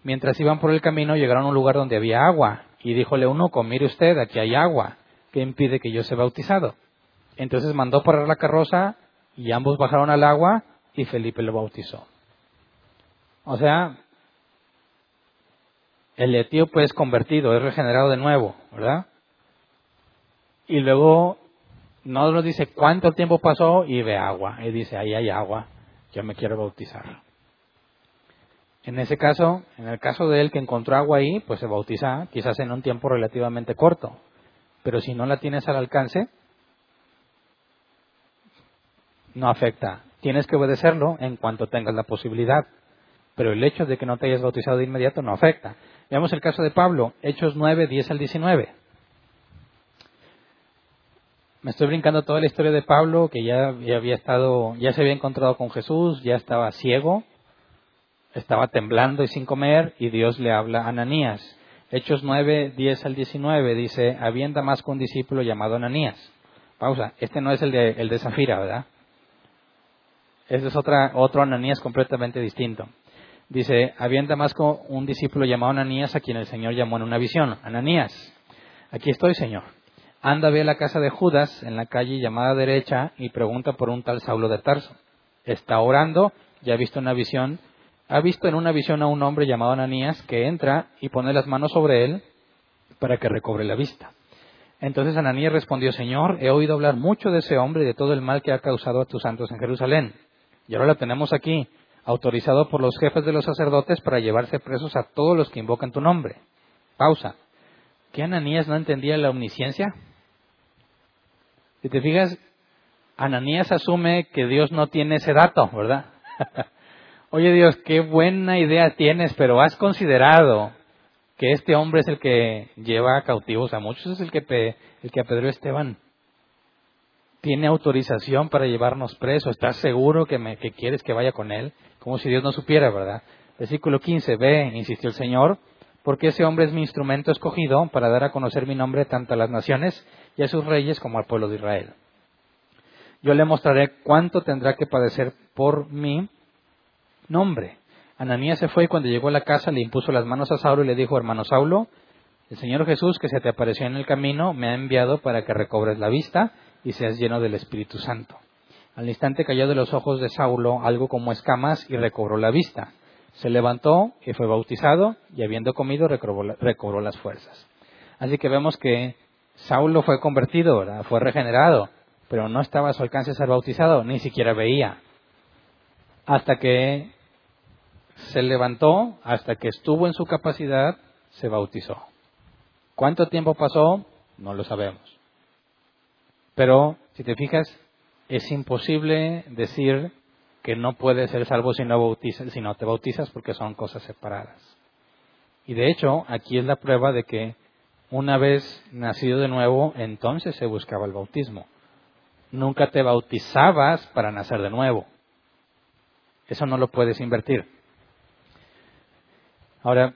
Speaker 3: Mientras iban por el camino llegaron a un lugar donde había agua y díjole eunuco, mire usted, aquí hay agua, ¿qué impide que yo sea bautizado? Entonces mandó parar la carroza y ambos bajaron al agua y Felipe lo bautizó. O sea, el etíope es convertido, es regenerado de nuevo, ¿verdad? Y luego no nos dice cuánto tiempo pasó y ve agua. Y dice, ahí hay agua, yo me quiero bautizar. En ese caso, en el caso de él que encontró agua ahí, pues se bautiza quizás en un tiempo relativamente corto. Pero si no la tienes al alcance, no afecta. Tienes que obedecerlo en cuanto tengas la posibilidad. Pero el hecho de que no te hayas bautizado de inmediato no afecta. Veamos el caso de Pablo, Hechos 9, 10 al 19 me estoy brincando toda la historia de Pablo, que ya, había estado, ya se había encontrado con Jesús, ya estaba ciego, estaba temblando y sin comer, y Dios le habla a Ananías. Hechos 9, 10 al 19 dice, había en Damasco un discípulo llamado Ananías. Pausa, este no es el de, el de Zafira, ¿verdad? Este es otra, otro Ananías completamente distinto. Dice, había en Damasco un discípulo llamado Ananías a quien el Señor llamó en una visión. Ananías, aquí estoy, Señor. Anda, ve a la casa de Judas en la calle llamada derecha y pregunta por un tal Saulo de Tarso. Está orando y ha visto una visión, ha visto en una visión a un hombre llamado Ananías que entra y pone las manos sobre él para que recobre la vista. Entonces Ananías respondió, Señor, he oído hablar mucho de ese hombre y de todo el mal que ha causado a tus santos en Jerusalén. Y ahora lo tenemos aquí, autorizado por los jefes de los sacerdotes para llevarse presos a todos los que invocan tu nombre. Pausa. ¿Qué Ananías no entendía la omnisciencia? Si te fijas, Ananías asume que Dios no tiene ese dato, ¿verdad? (laughs) Oye Dios, qué buena idea tienes, pero has considerado que este hombre es el que lleva cautivos a muchos, es el que, el que apedreó Esteban. Tiene autorización para llevarnos presos. ¿Estás seguro que, me, quieres que vaya con él? Como si Dios no supiera, ¿verdad? Versículo 15, ve, insistió el Señor, porque ese hombre es mi instrumento escogido para dar a conocer mi nombre tanto a las naciones y a sus reyes como al pueblo de Israel. Yo le mostraré cuánto tendrá que padecer por mi nombre. Ananías se fue y cuando llegó a la casa le impuso las manos a Saulo y le dijo, hermano Saulo, el Señor Jesús que se te apareció en el camino me ha enviado para que recobres la vista y seas lleno del Espíritu Santo. Al instante cayó de los ojos de Saulo algo como escamas y recobró la vista. Se levantó y fue bautizado y habiendo comido recobró, las fuerzas. Así que vemos que Saulo fue convertido, fue regenerado, pero no estaba a su alcance ser bautizado, ni siquiera veía. Hasta que se levantó, hasta que estuvo en su capacidad, se bautizó. ¿Cuánto tiempo pasó? No lo sabemos. Pero, si te fijas, es imposible decir que no puedes ser salvo si no, bautizas, si no te bautizas porque son cosas separadas. Y de hecho, aquí es la prueba de que una vez nacido de nuevo, entonces se buscaba el bautismo. Nunca te bautizabas para nacer de nuevo. Eso no lo puedes invertir. Ahora,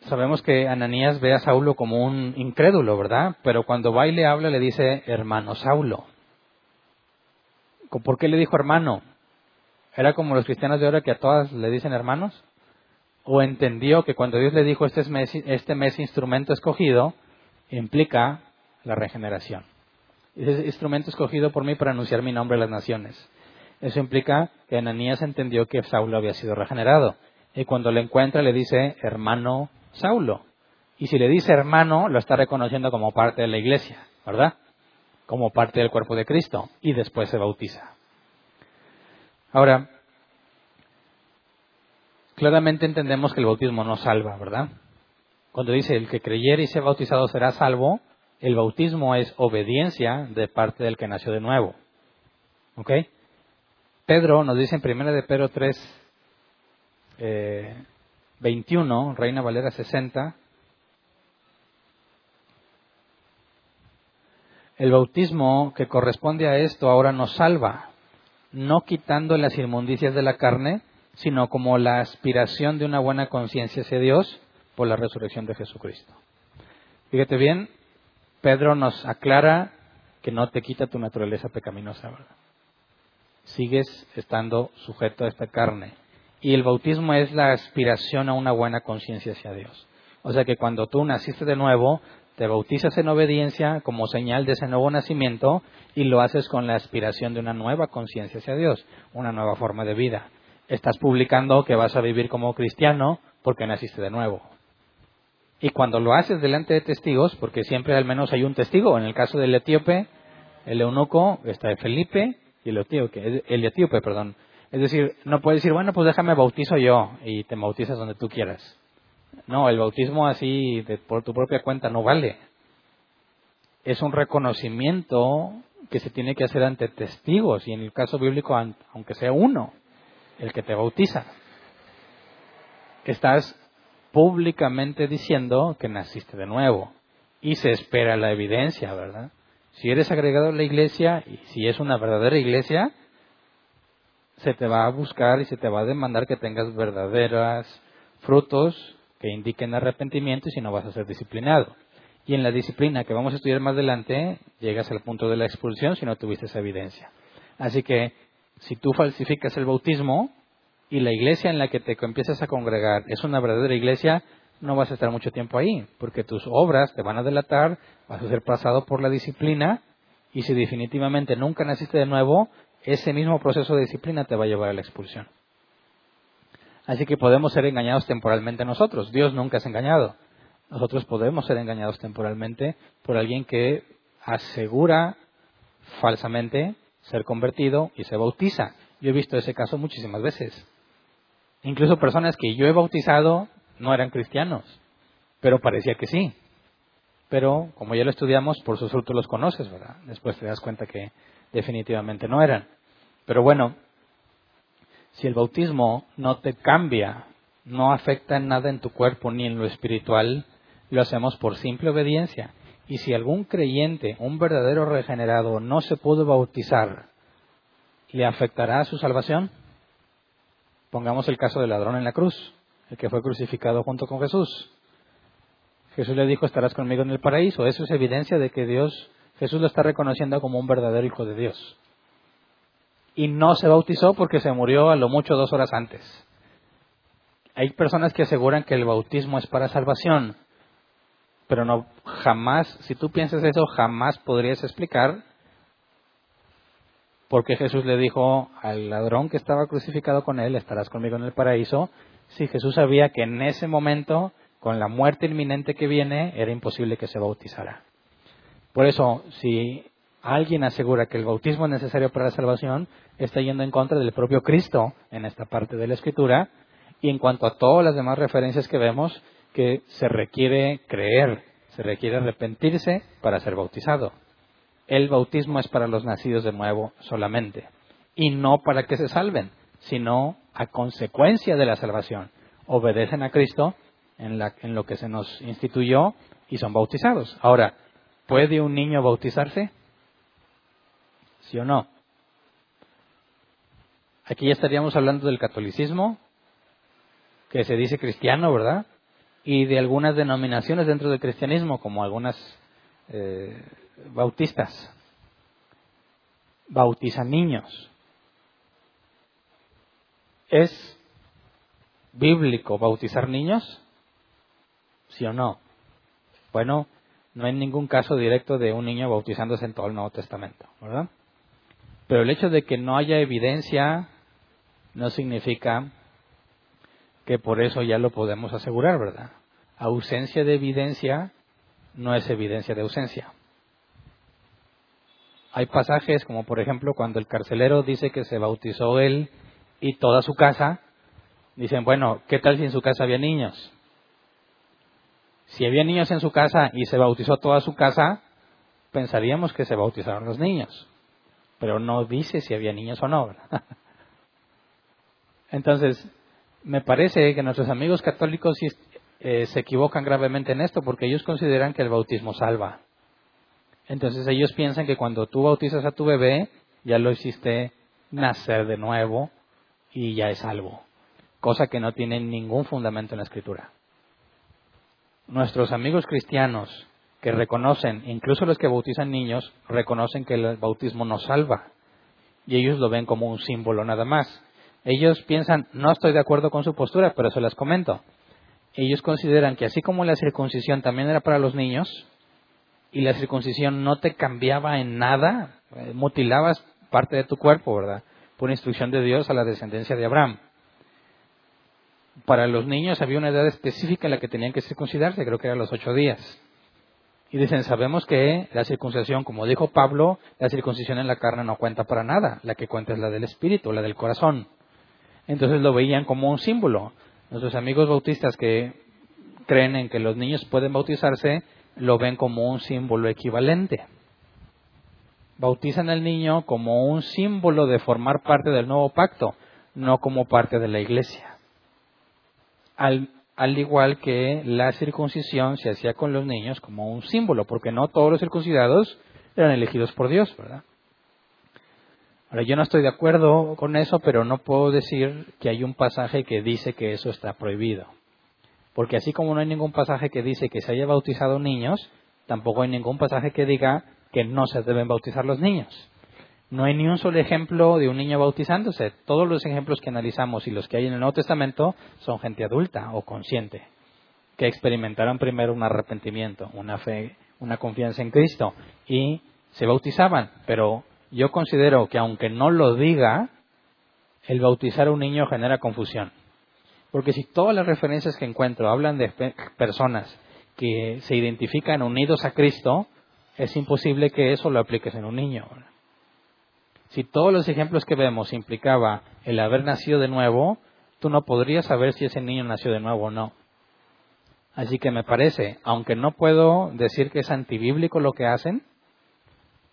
Speaker 3: sabemos que Ananías ve a Saulo como un incrédulo, ¿verdad? Pero cuando va y le habla, le dice hermano Saulo. ¿Por qué le dijo hermano? ¿Era como los cristianos de ahora que a todas le dicen hermanos? ¿O entendió que cuando Dios le dijo este mes, este mes instrumento escogido, implica la regeneración? Es instrumento escogido por mí para anunciar mi nombre a las naciones. Eso implica que Ananías entendió que Saulo había sido regenerado. Y cuando le encuentra le dice hermano Saulo. Y si le dice hermano, lo está reconociendo como parte de la iglesia, ¿verdad? Como parte del cuerpo de Cristo. Y después se bautiza. Ahora, claramente entendemos que el bautismo no salva, ¿verdad? Cuando dice el que creyere y sea bautizado será salvo, el bautismo es obediencia de parte del que nació de nuevo. ¿Ok? Pedro nos dice en 1 de Pedro 3, 21, eh, Reina Valera 60, el bautismo que corresponde a esto ahora nos salva, no quitando las inmundicias de la carne, sino como la aspiración de una buena conciencia hacia Dios por la resurrección de Jesucristo. Fíjate bien, Pedro nos aclara que no te quita tu naturaleza pecaminosa, sigues estando sujeto a esta carne. Y el bautismo es la aspiración a una buena conciencia hacia Dios. O sea que cuando tú naciste de nuevo, te bautizas en obediencia como señal de ese nuevo nacimiento y lo haces con la aspiración de una nueva conciencia hacia Dios, una nueva forma de vida. Estás publicando que vas a vivir como cristiano porque naciste de nuevo. Y cuando lo haces delante de testigos, porque siempre al menos hay un testigo, en el caso del etíope, el eunuco, está de Felipe y el etíope, el etíope, perdón. Es decir, no puedes decir, bueno, pues déjame bautizo yo y te bautizas donde tú quieras. No, el bautismo así de, por tu propia cuenta no vale. Es un reconocimiento que se tiene que hacer ante testigos y en el caso bíblico, aunque sea uno, el que te bautiza. Estás públicamente diciendo que naciste de nuevo y se espera la evidencia, ¿verdad? Si eres agregado a la iglesia y si es una verdadera iglesia, se te va a buscar y se te va a demandar que tengas verdaderos frutos que indiquen arrepentimiento y si no vas a ser disciplinado. Y en la disciplina que vamos a estudiar más adelante, llegas al punto de la expulsión si no tuviste esa evidencia. Así que si tú falsificas el bautismo y la iglesia en la que te empiezas a congregar es una verdadera iglesia, no vas a estar mucho tiempo ahí, porque tus obras te van a delatar, vas a ser pasado por la disciplina y si definitivamente nunca naciste de nuevo, ese mismo proceso de disciplina te va a llevar a la expulsión. Así que podemos ser engañados temporalmente nosotros. Dios nunca es engañado. Nosotros podemos ser engañados temporalmente por alguien que asegura falsamente ser convertido y se bautiza. Yo he visto ese caso muchísimas veces. Incluso personas que yo he bautizado no eran cristianos, pero parecía que sí. Pero como ya lo estudiamos, por sus frutos los conoces, ¿verdad? Después te das cuenta que definitivamente no eran. Pero bueno, si el bautismo no te cambia, no afecta en nada en tu cuerpo ni en lo espiritual, lo hacemos por simple obediencia. Y si algún creyente, un verdadero regenerado, no se pudo bautizar, ¿le afectará a su salvación? Pongamos el caso del ladrón en la cruz, el que fue crucificado junto con Jesús. Jesús le dijo, estarás conmigo en el paraíso. Eso es evidencia de que Dios, Jesús lo está reconociendo como un verdadero hijo de Dios y no se bautizó porque se murió a lo mucho dos horas antes. Hay personas que aseguran que el bautismo es para salvación, pero no jamás, si tú piensas eso, jamás podrías explicar por qué Jesús le dijo al ladrón que estaba crucificado con él, estarás conmigo en el paraíso, si Jesús sabía que en ese momento, con la muerte inminente que viene, era imposible que se bautizara. Por eso, si alguien asegura que el bautismo es necesario para la salvación, está yendo en contra del propio Cristo en esta parte de la Escritura y en cuanto a todas las demás referencias que vemos, que se requiere creer, se requiere arrepentirse para ser bautizado. El bautismo es para los nacidos de nuevo solamente y no para que se salven, sino a consecuencia de la salvación. Obedecen a Cristo en, en lo que se nos instituyó y son bautizados. Ahora, ¿puede un niño bautizarse? ¿Sí o no? Aquí ya estaríamos hablando del catolicismo, que se dice cristiano, ¿verdad? Y de algunas denominaciones dentro del cristianismo, como algunas eh, bautistas. Bautizan niños. ¿Es bíblico bautizar niños? ¿Sí o no? Bueno, no hay ningún caso directo de un niño bautizándose en todo el Nuevo Testamento, ¿verdad? Pero el hecho de que no haya evidencia no significa que por eso ya lo podemos asegurar, ¿verdad? Ausencia de evidencia no es evidencia de ausencia. Hay pasajes como por ejemplo cuando el carcelero dice que se bautizó él y toda su casa, dicen, bueno, ¿qué tal si en su casa había niños? Si había niños en su casa y se bautizó toda su casa, pensaríamos que se bautizaron los niños, pero no dice si había niños o no. (laughs) Entonces, me parece que nuestros amigos católicos eh, se equivocan gravemente en esto porque ellos consideran que el bautismo salva. Entonces ellos piensan que cuando tú bautizas a tu bebé, ya lo hiciste nacer de nuevo y ya es salvo. Cosa que no tiene ningún fundamento en la escritura. Nuestros amigos cristianos que reconocen, incluso los que bautizan niños, reconocen que el bautismo no salva y ellos lo ven como un símbolo nada más. Ellos piensan, no estoy de acuerdo con su postura, pero se las comento. Ellos consideran que así como la circuncisión también era para los niños, y la circuncisión no te cambiaba en nada, eh, mutilabas parte de tu cuerpo, ¿verdad? Por instrucción de Dios a la descendencia de Abraham. Para los niños había una edad específica en la que tenían que circuncidarse, creo que eran los ocho días. Y dicen, sabemos que la circuncisión, como dijo Pablo, la circuncisión en la carne no cuenta para nada, la que cuenta es la del espíritu, la del corazón. Entonces lo veían como un símbolo. Nuestros amigos bautistas que creen en que los niños pueden bautizarse, lo ven como un símbolo equivalente. Bautizan al niño como un símbolo de formar parte del nuevo pacto, no como parte de la iglesia. Al, al igual que la circuncisión se hacía con los niños como un símbolo, porque no todos los circuncidados eran elegidos por Dios, ¿verdad? Ahora, yo no estoy de acuerdo con eso, pero no puedo decir que hay un pasaje que dice que eso está prohibido. Porque así como no hay ningún pasaje que dice que se haya bautizado niños, tampoco hay ningún pasaje que diga que no se deben bautizar los niños. No hay ni un solo ejemplo de un niño bautizándose. Todos los ejemplos que analizamos y los que hay en el Nuevo Testamento son gente adulta o consciente, que experimentaron primero un arrepentimiento, una fe, una confianza en Cristo y se bautizaban. Pero yo considero que aunque no lo diga, el bautizar a un niño genera confusión. Porque si todas las referencias que encuentro hablan de personas que se identifican unidos a Cristo, es imposible que eso lo apliques en un niño. Si todos los ejemplos que vemos implicaba el haber nacido de nuevo, tú no podrías saber si ese niño nació de nuevo o no. Así que me parece, aunque no puedo decir que es antibíblico lo que hacen,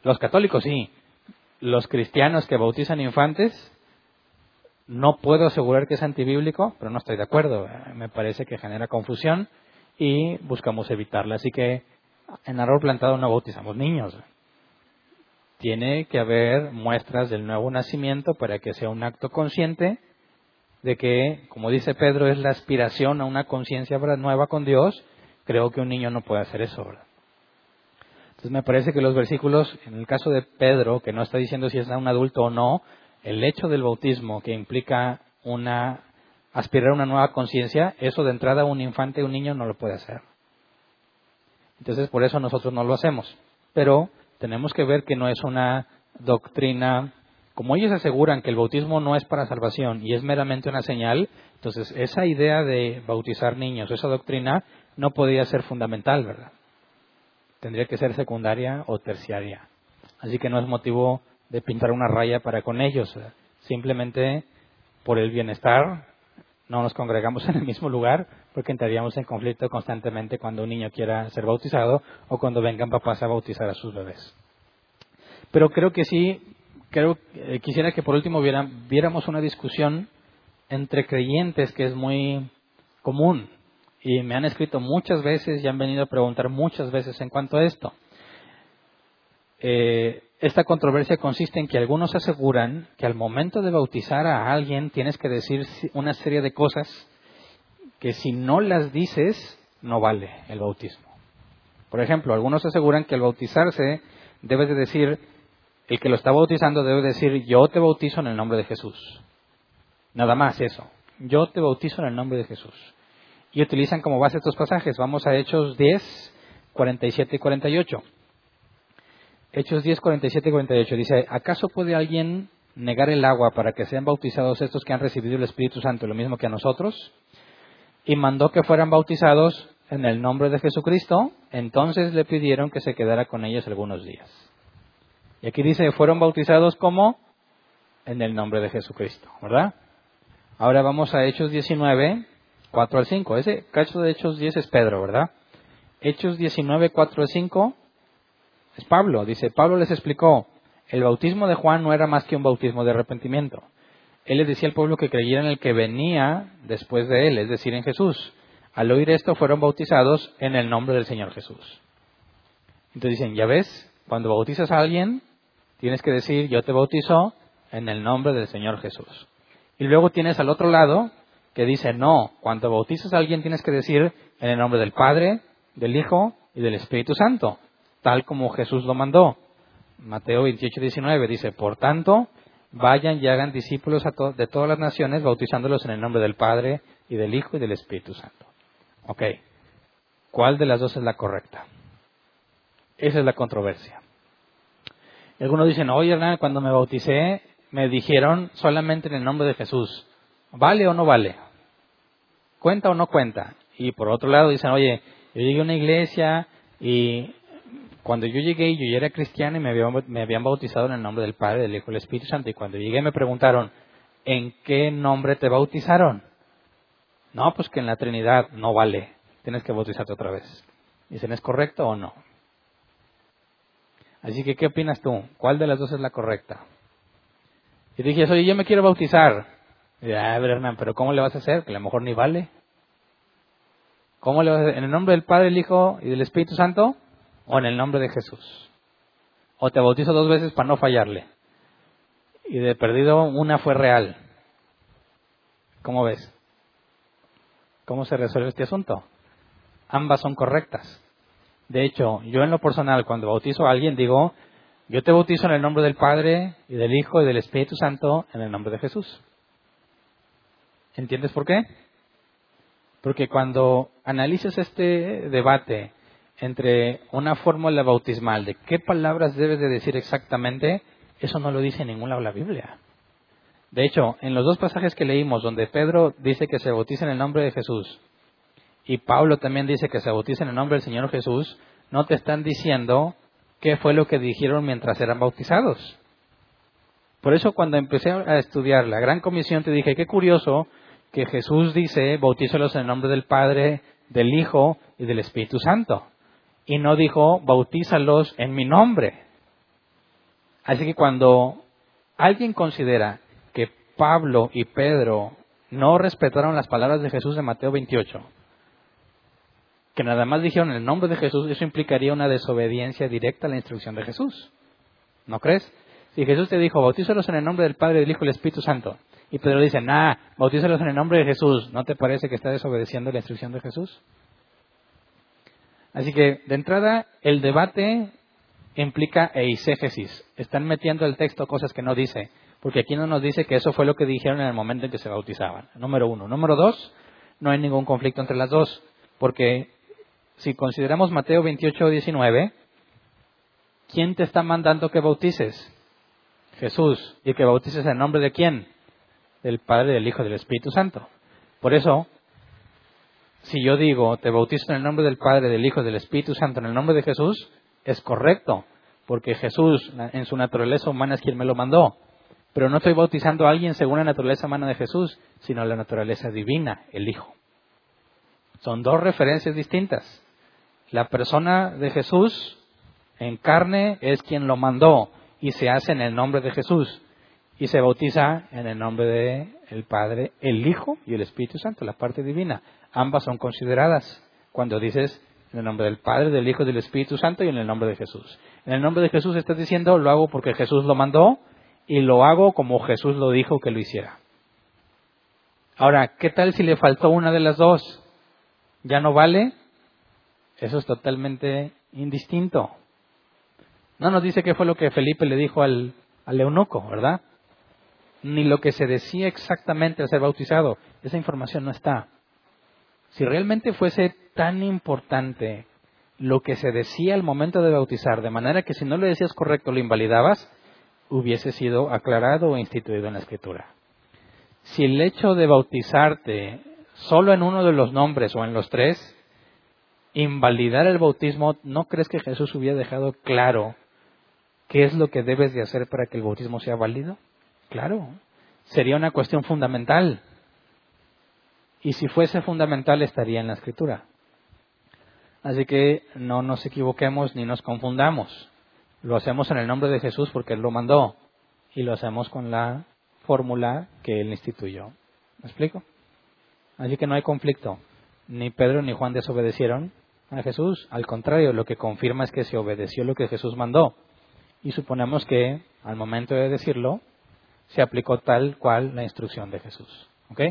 Speaker 3: los católicos sí, los cristianos que bautizan infantes, no puedo asegurar que es antibíblico, pero no estoy de acuerdo. Me parece que genera confusión y buscamos evitarla. Así que en árbol plantado no bautizamos niños tiene que haber muestras del nuevo nacimiento para que sea un acto consciente de que, como dice Pedro, es la aspiración a una conciencia nueva con Dios. Creo que un niño no puede hacer eso. Entonces me parece que los versículos, en el caso de Pedro, que no está diciendo si es un adulto o no, el hecho del bautismo que implica una aspirar a una nueva conciencia, eso de entrada un infante, un niño no lo puede hacer. Entonces por eso nosotros no lo hacemos. Pero tenemos que ver que no es una doctrina, como ellos aseguran que el bautismo no es para salvación y es meramente una señal, entonces esa idea de bautizar niños, esa doctrina, no podía ser fundamental, ¿verdad? Tendría que ser secundaria o terciaria. Así que no es motivo de pintar una raya para con ellos, simplemente por el bienestar no nos congregamos (laughs) en el mismo lugar porque entraríamos en conflicto constantemente cuando un niño quiera ser bautizado o cuando vengan papás a bautizar a sus bebés. Pero creo que sí, creo eh, quisiera que por último viéramos una discusión entre creyentes que es muy común y me han escrito muchas veces y han venido a preguntar muchas veces en cuanto a esto. Eh, esta controversia consiste en que algunos aseguran que al momento de bautizar a alguien tienes que decir una serie de cosas que si no las dices no vale el bautismo. Por ejemplo, algunos aseguran que al bautizarse debes de decir, el que lo está bautizando debe decir, yo te bautizo en el nombre de Jesús. Nada más eso. Yo te bautizo en el nombre de Jesús. Y utilizan como base estos pasajes. Vamos a Hechos 10, 47 y 48. Hechos 10, 47 y 48 dice, ¿acaso puede alguien negar el agua para que sean bautizados estos que han recibido el Espíritu Santo, lo mismo que a nosotros? Y mandó que fueran bautizados en el nombre de Jesucristo, entonces le pidieron que se quedara con ellos algunos días. Y aquí dice, fueron bautizados como en el nombre de Jesucristo, ¿verdad? Ahora vamos a Hechos 19, 4 al 5. Ese cacho de Hechos 10 es Pedro, ¿verdad? Hechos 19, 4 al 5 es Pablo. Dice, Pablo les explicó, el bautismo de Juan no era más que un bautismo de arrepentimiento. Él les decía al pueblo que creyera en el que venía después de él, es decir, en Jesús. Al oír esto fueron bautizados en el nombre del Señor Jesús. Entonces dicen, ya ves, cuando bautizas a alguien, tienes que decir, yo te bautizo en el nombre del Señor Jesús. Y luego tienes al otro lado que dice, no, cuando bautizas a alguien tienes que decir en el nombre del Padre, del Hijo y del Espíritu Santo tal como Jesús lo mandó. Mateo 28, 19 dice, por tanto, vayan y hagan discípulos a to- de todas las naciones, bautizándolos en el nombre del Padre y del Hijo y del Espíritu Santo. Ok, ¿cuál de las dos es la correcta? Esa es la controversia. Algunos dicen, oye Hernán, cuando me bauticé me dijeron solamente en el nombre de Jesús. ¿Vale o no vale? ¿Cuenta o no cuenta? Y por otro lado dicen, oye, yo llegué a una iglesia y cuando yo llegué yo ya era cristiano y me habían, me habían bautizado en el nombre del Padre, del Hijo y del Espíritu Santo. Y cuando llegué me preguntaron, ¿en qué nombre te bautizaron? No, pues que en la Trinidad no vale. Tienes que bautizarte otra vez. Dicen, ¿es correcto o no? Así que, ¿qué opinas tú? ¿Cuál de las dos es la correcta? Y dije, oye, yo me quiero bautizar. Y dije, ah, a ver, Hernán, pero ¿cómo le vas a hacer? Que a lo mejor ni vale. ¿Cómo le vas a hacer? ¿En el nombre del Padre, del Hijo y del Espíritu Santo? ¿O en el nombre de Jesús? ¿O te bautizo dos veces para no fallarle? Y de perdido, una fue real. ¿Cómo ves? ¿Cómo se resuelve este asunto? Ambas son correctas. De hecho, yo en lo personal, cuando bautizo a alguien, digo, yo te bautizo en el nombre del Padre y del Hijo y del Espíritu Santo en el nombre de Jesús. ¿Entiendes por qué? Porque cuando analices este debate entre una fórmula bautismal de qué palabras debes de decir exactamente, eso no lo dice en ningún lado la Biblia. De hecho, en los dos pasajes que leímos, donde Pedro dice que se bautiza en el nombre de Jesús y Pablo también dice que se bautiza en el nombre del Señor Jesús, no te están diciendo qué fue lo que dijeron mientras eran bautizados. Por eso cuando empecé a estudiar la Gran Comisión te dije, qué curioso que Jesús dice, bautízalos en el nombre del Padre, del Hijo y del Espíritu Santo. Y no dijo, bautízalos en mi nombre. Así que cuando alguien considera que Pablo y Pedro no respetaron las palabras de Jesús de Mateo 28, que nada más dijeron en el nombre de Jesús, eso implicaría una desobediencia directa a la instrucción de Jesús. ¿No crees? Si Jesús te dijo, bautízalos en el nombre del Padre, del Hijo y del Espíritu Santo, y Pedro dice, nah, bautízalos en el nombre de Jesús, ¿no te parece que está desobedeciendo la instrucción de Jesús? Así que, de entrada, el debate implica eisegesis. Están metiendo el texto cosas que no dice, porque aquí no nos dice que eso fue lo que dijeron en el momento en que se bautizaban. Número uno. Número dos, no hay ningún conflicto entre las dos, porque si consideramos Mateo 28 19, ¿quién te está mandando que bautices? Jesús. ¿Y que bautices en nombre de quién? Del Padre, del Hijo y del Espíritu Santo. Por eso, si yo digo, te bautizo en el nombre del Padre, del Hijo del Espíritu Santo, en el nombre de Jesús, es correcto, porque Jesús, en su naturaleza humana, es quien me lo mandó. Pero no estoy bautizando a alguien según la naturaleza humana de Jesús, sino la naturaleza divina, el Hijo. Son dos referencias distintas. La persona de Jesús en carne es quien lo mandó y se hace en el nombre de Jesús y se bautiza en el nombre de el Padre, el Hijo y el Espíritu Santo, la parte divina. Ambas son consideradas cuando dices en el nombre del Padre, del Hijo y del Espíritu Santo y en el nombre de Jesús. En el nombre de Jesús estás diciendo lo hago porque Jesús lo mandó y lo hago como Jesús lo dijo que lo hiciera. Ahora, ¿qué tal si le faltó una de las dos? ¿Ya no vale? Eso es totalmente indistinto. No nos dice qué fue lo que Felipe le dijo al, al eunuco, ¿verdad? Ni lo que se decía exactamente al ser bautizado. Esa información no está. Si realmente fuese tan importante lo que se decía al momento de bautizar, de manera que si no le decías correcto lo invalidabas, hubiese sido aclarado o instituido en la escritura. Si el hecho de bautizarte solo en uno de los nombres o en los tres, invalidar el bautismo, ¿no crees que Jesús hubiera dejado claro qué es lo que debes de hacer para que el bautismo sea válido? Claro, sería una cuestión fundamental. Y si fuese fundamental estaría en la escritura. Así que no nos equivoquemos ni nos confundamos. Lo hacemos en el nombre de Jesús porque Él lo mandó. Y lo hacemos con la fórmula que Él instituyó. ¿Me explico? Así que no hay conflicto. Ni Pedro ni Juan desobedecieron a Jesús. Al contrario, lo que confirma es que se obedeció lo que Jesús mandó. Y suponemos que al momento de decirlo, se aplicó tal cual la instrucción de Jesús. ¿Ok?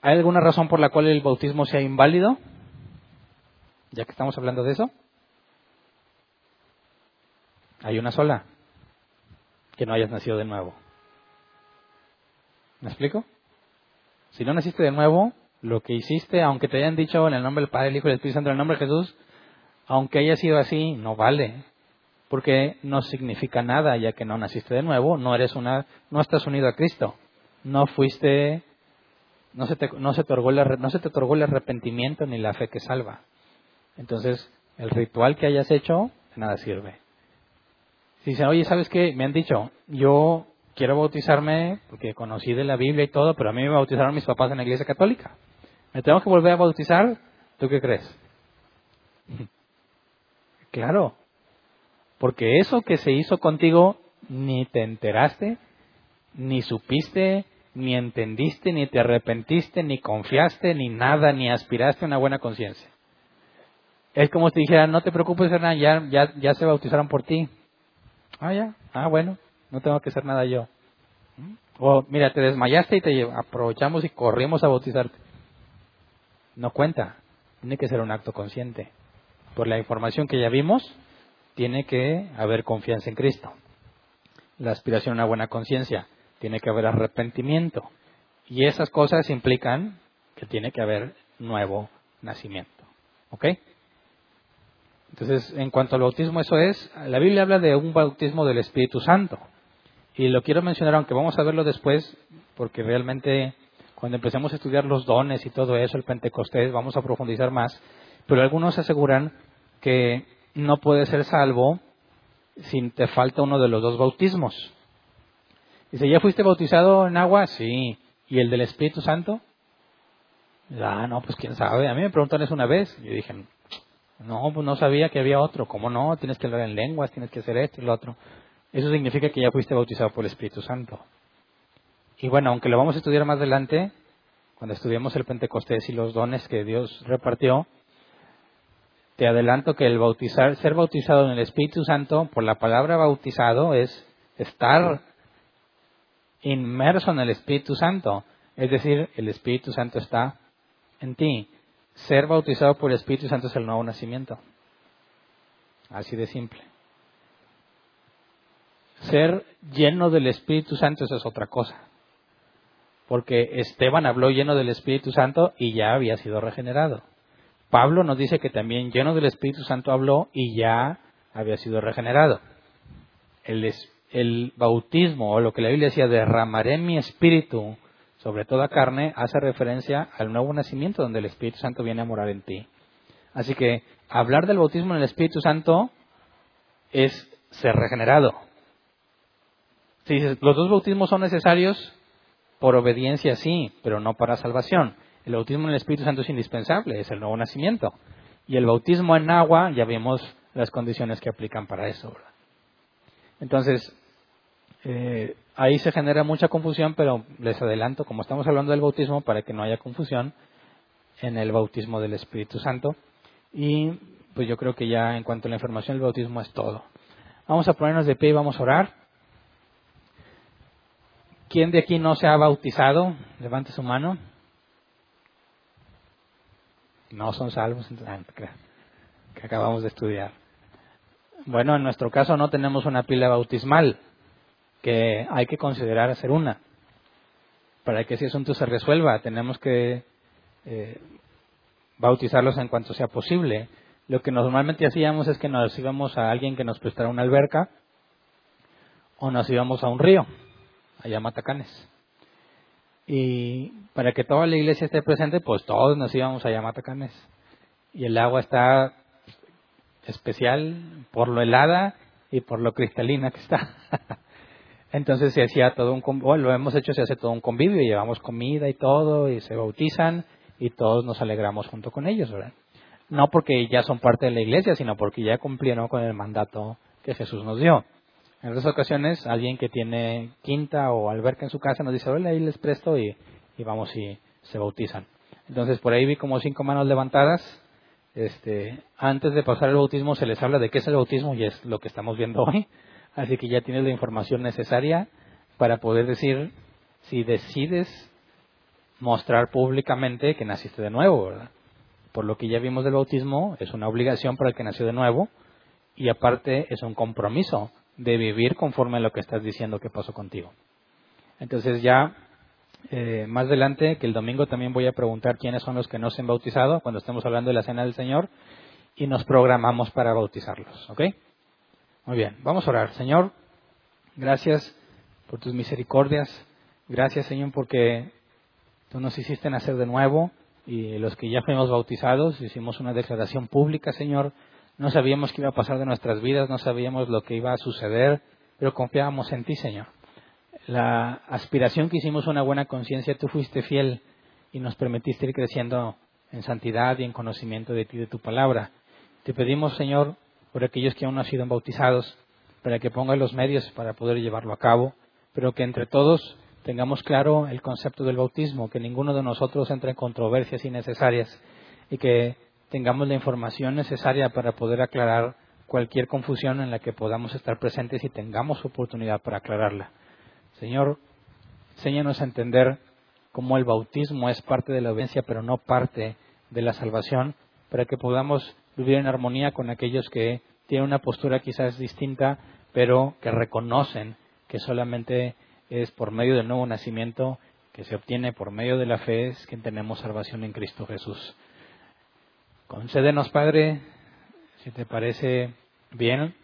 Speaker 3: ¿Hay alguna razón por la cual el bautismo sea inválido? Ya que estamos hablando de eso. Hay una sola. que no hayas nacido de nuevo. ¿Me explico? Si no naciste de nuevo, lo que hiciste, aunque te hayan dicho en el nombre del Padre, el Hijo y el Espíritu Santo, en el nombre de Jesús, aunque haya sido así, no vale. Porque no significa nada, ya que no naciste de nuevo, no eres una, no estás unido a Cristo. No fuiste, no se te, no se te, otorgó, el, no se te otorgó el arrepentimiento ni la fe que salva. Entonces, el ritual que hayas hecho, de nada sirve. Si dicen, oye, ¿sabes qué? Me han dicho, yo quiero bautizarme porque conocí de la Biblia y todo, pero a mí me bautizaron mis papás en la iglesia católica. ¿Me tengo que volver a bautizar? ¿Tú qué crees? (laughs) claro, porque eso que se hizo contigo ni te enteraste, ni supiste, ni entendiste, ni te arrepentiste, ni confiaste, ni nada, ni aspiraste a una buena conciencia. Es como si dijera, no te preocupes, Hernán, ya, ya, ya se bautizaron por ti. Ah, ya, ah, bueno, no tengo que hacer nada yo. O mira, te desmayaste y te aprovechamos y corrimos a bautizarte. No cuenta, tiene que ser un acto consciente. Por la información que ya vimos, tiene que haber confianza en Cristo. La aspiración a una buena conciencia, tiene que haber arrepentimiento. Y esas cosas implican que tiene que haber nuevo nacimiento. ¿Ok? Entonces, en cuanto al bautismo, eso es, la Biblia habla de un bautismo del Espíritu Santo. Y lo quiero mencionar, aunque vamos a verlo después, porque realmente cuando empecemos a estudiar los dones y todo eso, el Pentecostés, vamos a profundizar más. Pero algunos aseguran que no puede ser salvo si te falta uno de los dos bautismos. Dice, ¿ya fuiste bautizado en agua? Sí. ¿Y el del Espíritu Santo? Ah, no, pues quién sabe. A mí me preguntaron eso una vez. Yo dije, no, pues no sabía que había otro. ¿Cómo no? Tienes que hablar en lenguas, tienes que hacer esto y lo otro. Eso significa que ya fuiste bautizado por el Espíritu Santo. Y bueno, aunque lo vamos a estudiar más adelante, cuando estudiemos el Pentecostés y los dones que Dios repartió, te adelanto que el bautizar, ser bautizado en el Espíritu Santo, por la palabra bautizado, es estar inmerso en el Espíritu Santo. Es decir, el Espíritu Santo está en ti. Ser bautizado por el Espíritu Santo es el nuevo nacimiento. Así de simple. Ser lleno del Espíritu Santo, es otra cosa. Porque Esteban habló lleno del Espíritu Santo y ya había sido regenerado. Pablo nos dice que también lleno del Espíritu Santo habló y ya había sido regenerado. El, el bautismo, o lo que la Biblia decía, derramaré mi espíritu sobre toda carne, hace referencia al nuevo nacimiento donde el Espíritu Santo viene a morar en ti. Así que hablar del bautismo en el Espíritu Santo es ser regenerado. Si los dos bautismos son necesarios, por obediencia sí, pero no para salvación. El bautismo en el Espíritu Santo es indispensable, es el nuevo nacimiento. Y el bautismo en agua, ya vimos las condiciones que aplican para eso. Entonces, eh, ahí se genera mucha confusión, pero les adelanto, como estamos hablando del bautismo, para que no haya confusión, en el bautismo del Espíritu Santo. Y pues yo creo que ya en cuanto a la información del bautismo es todo. Vamos a ponernos de pie y vamos a orar. ¿Quién de aquí no se ha bautizado? Levante su mano. No son salvos, ah, que acabamos de estudiar. Bueno, en nuestro caso no tenemos una pila bautismal, que hay que considerar hacer una. Para que ese asunto se resuelva, tenemos que eh, bautizarlos en cuanto sea posible. Lo que normalmente hacíamos es que nos íbamos a alguien que nos prestara una alberca o nos íbamos a un río allá Matacanes. Y para que toda la iglesia esté presente, pues todos nos íbamos a Matacanes. Y el agua está especial por lo helada y por lo cristalina que está. (laughs) Entonces se hacía todo un, bueno, lo hemos hecho, se hace todo un convivio, y llevamos comida y todo, y se bautizan, y todos nos alegramos junto con ellos, ¿verdad? No porque ya son parte de la iglesia, sino porque ya cumplieron con el mandato que Jesús nos dio. En otras ocasiones, alguien que tiene quinta o alberca en su casa nos dice, hola, ahí les presto y, vamos y se bautizan. Entonces, por ahí vi como cinco manos levantadas. Este, antes de pasar el bautismo se les habla de qué es el bautismo y es lo que estamos viendo hoy. Así que ya tienes la información necesaria para poder decir si decides mostrar públicamente que naciste de nuevo, ¿verdad? Por lo que ya vimos del bautismo, es una obligación para el que nació de nuevo y aparte es un compromiso de vivir conforme a lo que estás diciendo que pasó contigo. Entonces ya eh, más adelante, que el domingo también voy a preguntar quiénes son los que no se han bautizado cuando estemos hablando de la cena del Señor y nos programamos para bautizarlos. ¿Ok? Muy bien, vamos a orar. Señor, gracias por tus misericordias. Gracias, Señor, porque tú nos hiciste nacer de nuevo y los que ya fuimos bautizados hicimos una declaración pública, Señor. No sabíamos qué iba a pasar de nuestras vidas, no sabíamos lo que iba a suceder, pero confiábamos en ti, Señor. La aspiración que hicimos una buena conciencia, tú fuiste fiel y nos permitiste ir creciendo en santidad y en conocimiento de ti de tu palabra. Te pedimos, Señor, por aquellos que aún no han sido bautizados, para que pongas los medios para poder llevarlo a cabo, pero que entre todos tengamos claro el concepto del bautismo, que ninguno de nosotros entre en controversias innecesarias y que tengamos la información necesaria para poder aclarar cualquier confusión en la que podamos estar presentes y tengamos oportunidad para aclararla. Señor, enséñanos a entender cómo el bautismo es parte de la obediencia, pero no parte de la salvación, para que podamos vivir en armonía con aquellos que tienen una postura quizás distinta, pero que reconocen que solamente es por medio del nuevo nacimiento que se obtiene por medio de la fe es que tenemos salvación en Cristo Jesús. Concédenos, Padre, si te parece bien,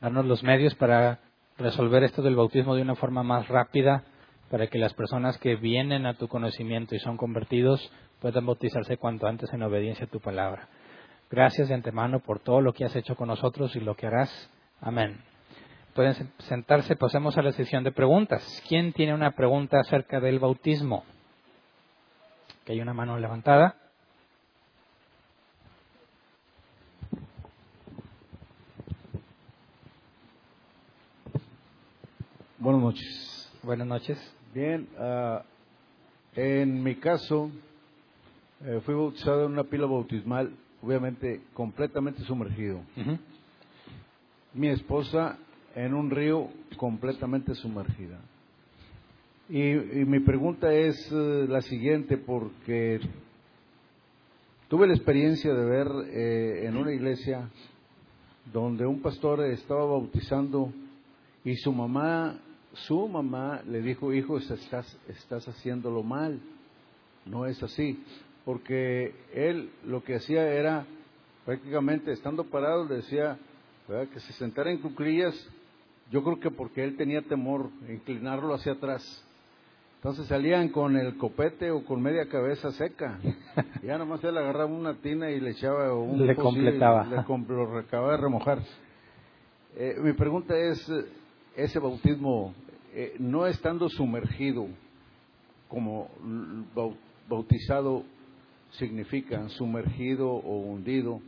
Speaker 3: darnos los medios para resolver esto del bautismo de una forma más rápida, para que las personas que vienen a tu conocimiento y son convertidos puedan bautizarse cuanto antes en obediencia a tu palabra. Gracias de antemano por todo lo que has hecho con nosotros y lo que harás. Amén pueden sentarse, pasemos a la sesión de preguntas. ¿Quién tiene una pregunta acerca del bautismo? Que hay una mano levantada.
Speaker 4: Buenas noches.
Speaker 3: Buenas noches.
Speaker 4: Bien, uh, en mi caso, eh, fui bautizado en una pila bautismal, obviamente completamente sumergido.
Speaker 3: Uh -huh.
Speaker 4: Mi esposa en un río completamente sumergida. Y, y mi pregunta es uh, la siguiente, porque tuve la experiencia de ver eh, en una iglesia donde un pastor estaba bautizando y su mamá, su mamá le dijo, hijo, estás, estás haciéndolo mal, no es así, porque él lo que hacía era prácticamente estando parado le decía ¿verdad? que se sentara en cuclillas yo creo que porque él tenía temor, inclinarlo hacia atrás. Entonces salían con el copete o con media cabeza seca. (laughs) ya nomás él agarraba una tina y le echaba un
Speaker 3: Le completaba.
Speaker 4: Le comp lo acababa de remojar. Eh, mi pregunta es, ese bautismo, eh, no estando sumergido como bautizado significa, sumergido o hundido,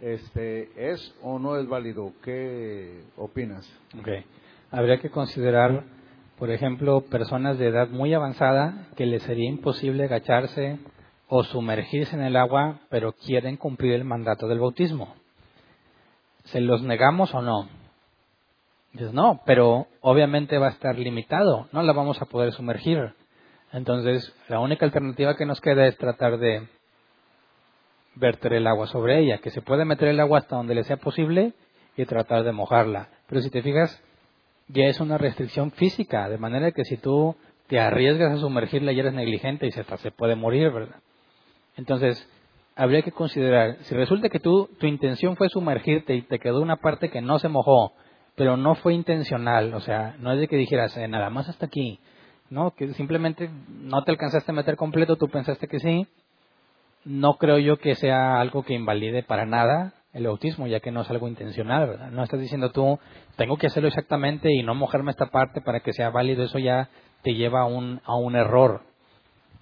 Speaker 4: este, ¿es o no es válido? ¿Qué opinas?
Speaker 3: Okay. Habría que considerar, por ejemplo, personas de edad muy avanzada que les sería imposible agacharse o sumergirse en el agua, pero quieren cumplir el mandato del bautismo. ¿Se los negamos o no? Dices, no, pero obviamente va a estar limitado, no la vamos a poder sumergir. Entonces, la única alternativa que nos queda es tratar de verter el agua sobre ella, que se puede meter el agua hasta donde le sea posible y tratar de mojarla. Pero si te fijas, ya es una restricción física, de manera que si tú te arriesgas a sumergirla y eres negligente y se, puede morir, ¿verdad? Entonces, habría que considerar, si resulta que tú, tu intención fue sumergirte y te quedó una parte que no se mojó, pero no fue intencional, o sea, no es de que dijeras, eh, nada más hasta aquí, no, que simplemente no te alcanzaste a meter completo, tú pensaste que sí, no creo yo que sea algo que invalide para nada el bautismo, ya que no es algo intencional, ¿verdad? No estás diciendo tú, tengo que hacerlo exactamente y no mojarme esta parte para que sea válido, eso ya te lleva a un, a un error.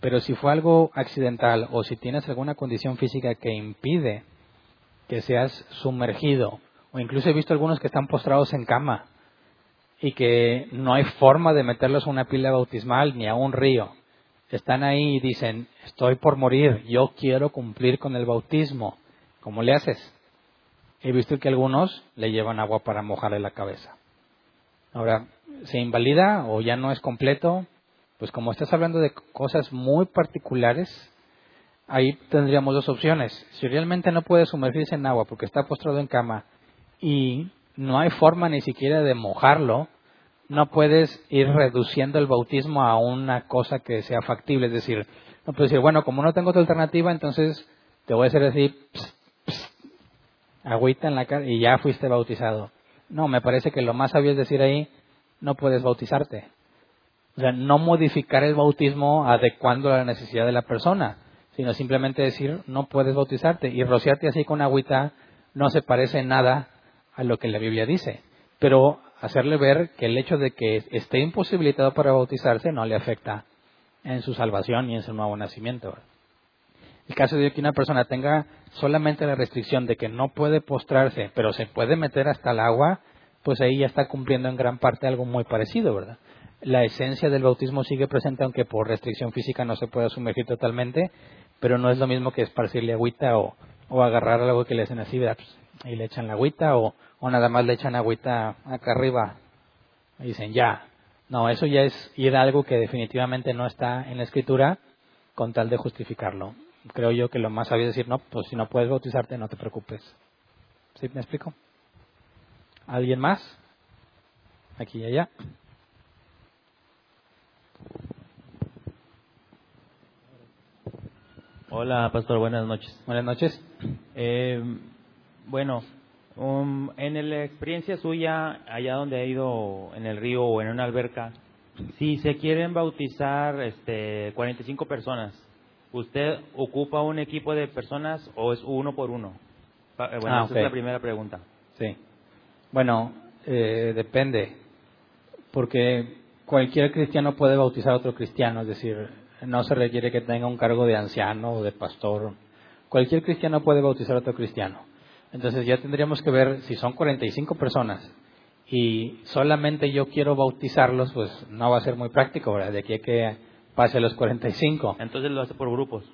Speaker 3: Pero si fue algo accidental o si tienes alguna condición física que impide que seas sumergido, o incluso he visto algunos que están postrados en cama y que no hay forma de meterlos a una pila bautismal ni a un río, están ahí y dicen, estoy por morir, yo quiero cumplir con el bautismo. ¿Cómo le haces? He visto que algunos le llevan agua para mojarle la cabeza. Ahora, ¿se invalida o ya no es completo? Pues como estás hablando de cosas muy particulares, ahí tendríamos dos opciones. Si realmente no puede sumergirse en agua porque está postrado en cama y no hay forma ni siquiera de mojarlo, no puedes ir reduciendo el bautismo a una cosa que sea factible. Es decir, no puedes decir, bueno, como no tengo otra alternativa, entonces te voy a hacer así, pss, pss, agüita en la cara y ya fuiste bautizado. No, me parece que lo más sabio es decir ahí, no puedes bautizarte. O sea, no modificar el bautismo adecuando a la necesidad de la persona, sino simplemente decir, no puedes bautizarte. Y rociarte así con agüita no se parece en nada a lo que la Biblia dice. Pero hacerle ver que el hecho de que esté imposibilitado para bautizarse no le afecta en su salvación y en su nuevo nacimiento. El caso de que una persona tenga solamente la restricción de que no puede postrarse, pero se puede meter hasta el agua, pues ahí ya está cumpliendo en gran parte algo muy parecido, ¿verdad? La esencia del bautismo sigue presente, aunque por restricción física no se pueda sumergir totalmente, pero no es lo mismo que esparcirle agüita o, o agarrar algo que le hacen así, ¿verdad? Pues, y le echan la agüita o, o nada más le echan agüita acá arriba y dicen ya. No, eso ya es ir a algo que definitivamente no está en la escritura con tal de justificarlo. Creo yo que lo más sabio es decir, no, pues si no puedes bautizarte, no te preocupes. ¿Sí me explico? ¿Alguien más? Aquí y allá.
Speaker 5: Hola, pastor, buenas noches.
Speaker 3: Buenas noches.
Speaker 5: Eh, bueno, um, en la experiencia suya, allá donde ha ido en el río o en una alberca, si se quieren bautizar este, 45 personas, ¿usted ocupa un equipo de personas o es uno por uno? Eh, Bueno,
Speaker 3: Ah,
Speaker 5: esa es la primera pregunta.
Speaker 3: Sí. Bueno, eh, depende. Porque cualquier cristiano puede bautizar a otro cristiano. Es decir, no se requiere que tenga un cargo de anciano o de pastor. Cualquier cristiano puede bautizar a otro cristiano. Entonces ya tendríamos que ver si son 45 personas y solamente yo quiero bautizarlos, pues no va a ser muy práctico, ¿verdad? De aquí a que pase los 45
Speaker 5: Entonces lo hace por grupos.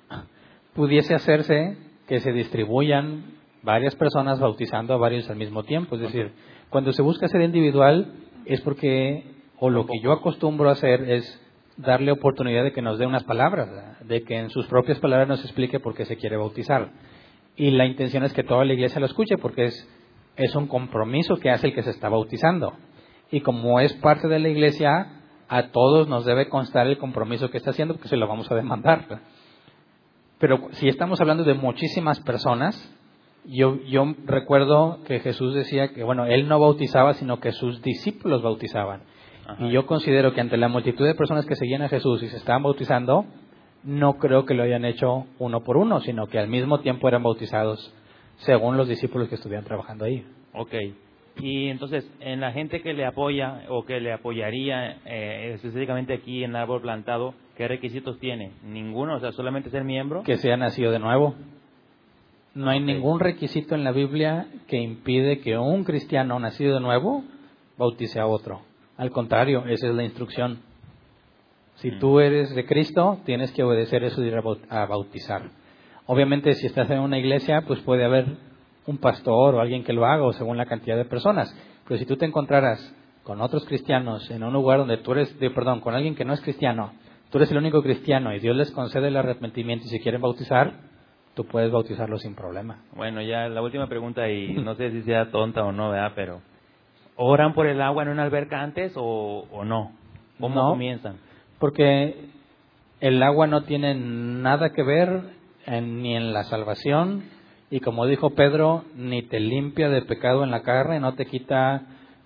Speaker 3: pudiese hacerse que se distribuyan varias personas bautizando a varios al mismo tiempo. Es decir, cuando se busca ser individual es porque, o lo que yo acostumbro a hacer es darle oportunidad de que nos dé unas palabras, de que en sus propias palabras nos explique por qué se quiere bautizar. Y la intención es que toda la iglesia lo escuche porque es, es un compromiso que hace el que se está bautizando. Y como es parte de la iglesia, a todos nos debe constar el compromiso que está haciendo porque se lo vamos a demandar. Pero si estamos hablando de muchísimas personas, yo, yo recuerdo que Jesús decía que, bueno, él no bautizaba, sino que sus discípulos bautizaban.
Speaker 5: Ajá.
Speaker 3: Y yo considero que ante la multitud de personas que seguían a Jesús y se estaban bautizando, no creo que lo hayan hecho uno por uno, sino que al mismo tiempo eran bautizados según los discípulos que estuvieran trabajando ahí.
Speaker 5: Ok. Y entonces, en la gente que le apoya o que le apoyaría eh, específicamente aquí en Árbol Plantado, ¿qué requisitos tiene? Ninguno, o sea, solamente ser miembro.
Speaker 3: Que sea nacido de nuevo. No hay ningún requisito en la Biblia que impide que un cristiano nacido de nuevo bautice a otro. Al contrario, esa es la instrucción. Si
Speaker 5: Mm.
Speaker 3: tú eres de Cristo, tienes que obedecer eso de ir a baut- a bautizar. Obviamente, si estás en una iglesia, pues puede haber un pastor o alguien que lo haga, o según la cantidad de personas. Pero si tú te encontraras con otros cristianos en un lugar donde tú eres, de, perdón, con alguien que no es cristiano, tú eres el único cristiano y Dios les concede el arrepentimiento y si quieren bautizar, tú puedes bautizarlo sin problema.
Speaker 5: Bueno, ya la última pregunta y no sé si sea tonta o no, ¿verdad? Pero, ¿oran por el agua en una alberca antes o, o no? ¿Cómo
Speaker 3: No.
Speaker 5: comienzan?
Speaker 3: Porque el agua no tiene nada que ver en- ni en la salvación y como dijo Pedro, ni te limpia de pecado en la carne, no te quita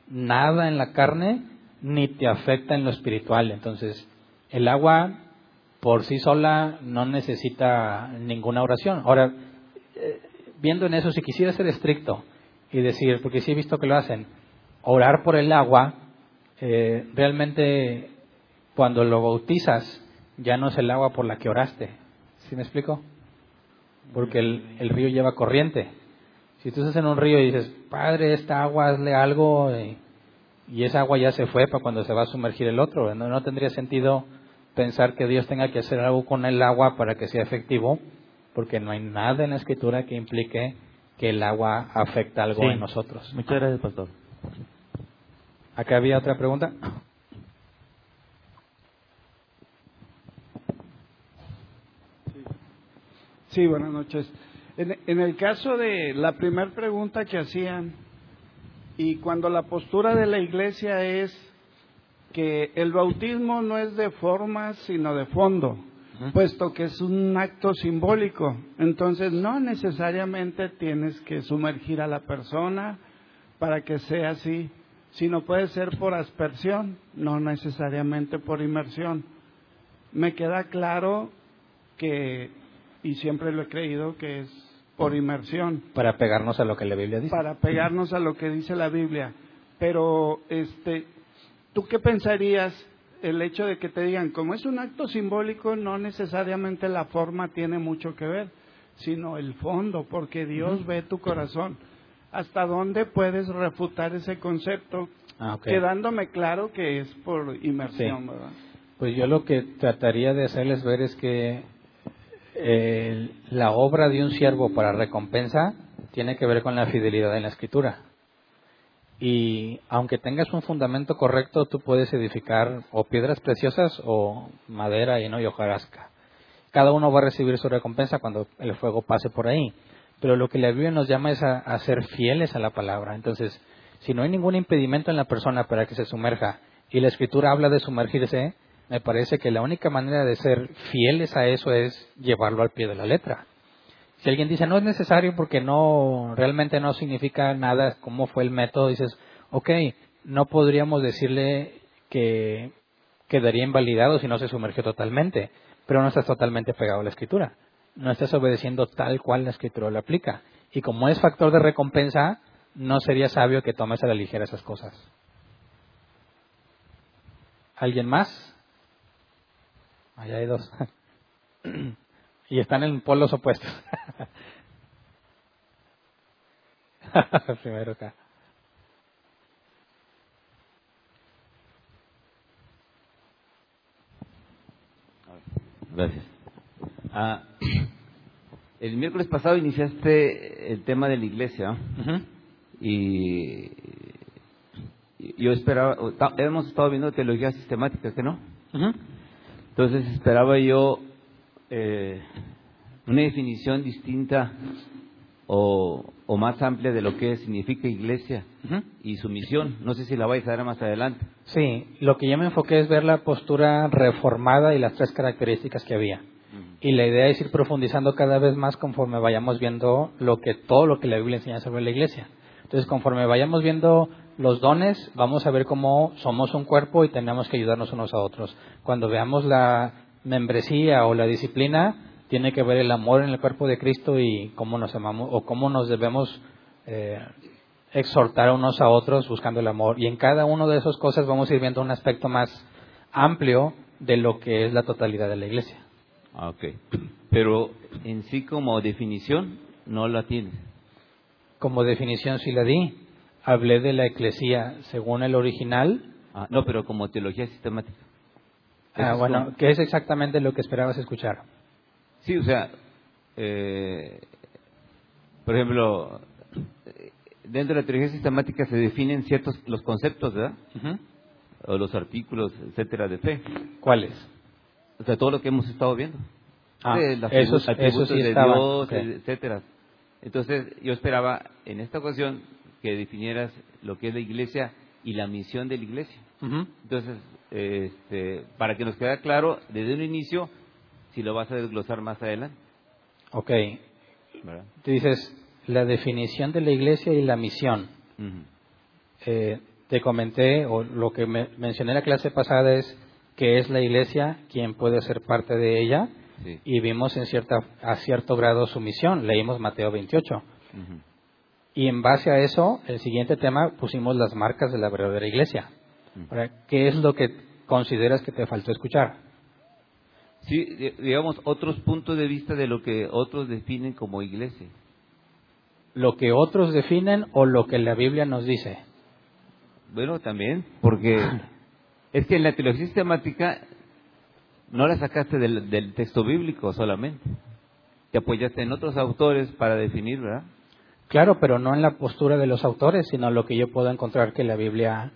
Speaker 3: nada en la carne, ni te afecta en lo espiritual. Entonces, el agua por sí sola no necesita ninguna oración. Ahora, eh, viendo en eso, si quisiera ser estricto y decir, porque sí he visto que lo hacen, orar por el agua, eh, realmente cuando lo bautizas ya no es el agua por la que oraste. ¿Sí me explico? Porque el, el río lleva corriente. Si tú estás en un río y dices, Padre, esta agua, hazle algo, y, y esa agua ya se fue para cuando se va a sumergir el otro. No, no tendría sentido pensar que Dios tenga que hacer algo con el agua para que sea efectivo, porque no hay nada en la escritura que implique que el agua afecta algo
Speaker 5: Sí.
Speaker 3: en nosotros.
Speaker 5: Muchas gracias, pastor.
Speaker 3: Acá había otra pregunta.
Speaker 6: Sí, buenas noches. En, en el caso de la primera pregunta que hacían, Y cuando la postura de la iglesia es que el bautismo no es de forma, sino de fondo, puesto que es un acto simbólico. Entonces no necesariamente tienes que sumergir a la persona para que sea así, sino puede ser por aspersión, no necesariamente por inmersión. Me queda claro que, y siempre lo he creído, que es por inmersión,
Speaker 3: Para pegarnos a lo que la Biblia dice.
Speaker 6: para pegarnos a lo que dice la Biblia. Pero, este, ¿tú qué pensarías el hecho de que te digan, como es un acto simbólico, no necesariamente la forma tiene mucho que ver, sino el fondo, porque Dios ve tu corazón? ¿Hasta dónde puedes refutar ese concepto?
Speaker 3: Ah, ok.
Speaker 6: Quedándome claro que es por inmersión,
Speaker 3: Sí.
Speaker 6: ¿verdad?
Speaker 3: Pues yo lo que trataría de hacerles ver es que la obra de un siervo para recompensa tiene que ver con la fidelidad en la escritura. Y aunque tengas un fundamento correcto, tú puedes edificar o piedras preciosas o madera y no y hojarasca. Cada uno va a recibir su recompensa cuando el fuego pase por ahí. Pero lo que la Biblia nos llama es a ser fieles a la palabra. Entonces, si no hay ningún impedimento en la persona para que se sumerja y la escritura habla de sumergirse, me parece que la única manera de ser fieles a eso es llevarlo al pie de la letra. Si alguien dice no es necesario porque no realmente no significa nada cómo fue el método, dices, ok, no podríamos decirle que quedaría invalidado si no se sumergió totalmente, pero no estás totalmente pegado a la escritura, no estás obedeciendo tal cual la escritura lo aplica. Y como es factor de recompensa, no sería sabio que tomes a la ligera esas cosas. ¿Alguien más? Allá hay dos. (clears throat) y están en polos opuestos. (laughs) Primero acá.
Speaker 7: Gracias. Ah, (clears throat) el miércoles pasado iniciaste el tema de la iglesia y y yo esperaba, hemos estado viendo teología sistemática, ¿que no?
Speaker 3: Ujú.
Speaker 7: Entonces esperaba yo eh, una definición distinta o, o más amplia de lo que significa iglesia y su misión. No sé si la vais a dar más adelante.
Speaker 3: Sí, lo que yo me enfoqué es ver la postura reformada y las tres características que había. Y la idea es ir profundizando cada vez más conforme vayamos viendo lo que todo lo que la Biblia enseña sobre la iglesia. Entonces, conforme vayamos viendo los dones, vamos a ver cómo somos un cuerpo y tenemos que ayudarnos unos a otros. Cuando veamos la membresía o la disciplina, tiene que ver el amor en el cuerpo de Cristo y cómo nos amamos o cómo nos debemos eh, exhortar unos a otros buscando el amor. Y en cada una de esas cosas vamos a ir viendo un aspecto más amplio de lo que es la totalidad de la iglesia.
Speaker 7: Ah, ok. Pero en sí como definición no la tienes.
Speaker 3: Como definición sí la di. Hablé de la eclesía según el original.
Speaker 7: Ah, no, pero como teología sistemática.
Speaker 3: Ah, bueno,
Speaker 7: como-
Speaker 3: que es exactamente lo que esperabas escuchar.
Speaker 7: Sí, o sea, eh, por ejemplo, dentro de la teología sistemática se definen ciertos los conceptos, ¿verdad? O los artículos, etcétera, de fe.
Speaker 3: ¿Cuáles?
Speaker 7: O sea, todo lo que hemos estado viendo.
Speaker 3: Ah,
Speaker 7: los
Speaker 3: esos-
Speaker 7: atributos
Speaker 3: esos sí
Speaker 7: de
Speaker 3: estaban,
Speaker 7: Dios, etcétera. Entonces, yo esperaba en esta ocasión que definieras lo que es la iglesia y la misión de la iglesia.
Speaker 3: Ujú.
Speaker 7: Entonces, este, para que nos quede claro desde un inicio, si lo vas a desglosar más adelante.
Speaker 3: Ok.
Speaker 7: ¿verdad?
Speaker 3: Tú dices la definición de la iglesia y la misión. Eh, te comenté, o lo que me- mencioné en la clase pasada es que es la iglesia quien puede ser parte de ella
Speaker 7: Sí.
Speaker 3: y vimos en cierta, a cierto grado su misión. Leímos Mateo 28.
Speaker 7: Ujú.
Speaker 3: Y en base a eso, el siguiente tema pusimos las marcas de la verdadera iglesia. Ahora, ¿Qué es lo que consideras que te faltó escuchar?
Speaker 7: Sí, di- digamos, otros puntos de vista de lo que otros definen como iglesia.
Speaker 3: ¿Lo que otros definen o lo que la Biblia nos dice?
Speaker 7: Bueno, también, porque (clears throat) es que en la teología sistemática no la sacaste del, del texto bíblico solamente. Te apoyaste en otros autores para definir, ¿verdad?
Speaker 3: Claro, pero no en la postura de los autores, sino lo que yo puedo encontrar que la Biblia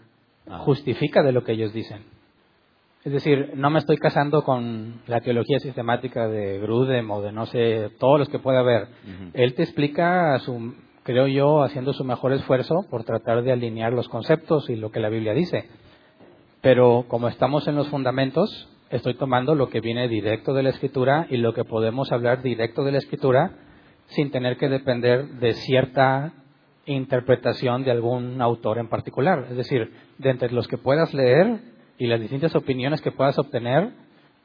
Speaker 3: justifica de lo que ellos dicen. Es decir, no me estoy casando con la teología sistemática de Grudem o de no sé, todos los que pueda haber. Él te explica a su creo yo, haciendo su mejor esfuerzo por tratar de alinear los conceptos y lo que la Biblia dice. Pero como estamos en los fundamentos, estoy tomando lo que viene directo de la Escritura y lo que podemos hablar directo de la Escritura sin tener que depender de cierta interpretación de algún autor en particular. Es decir, de entre los que puedas leer y las distintas opiniones que puedas obtener,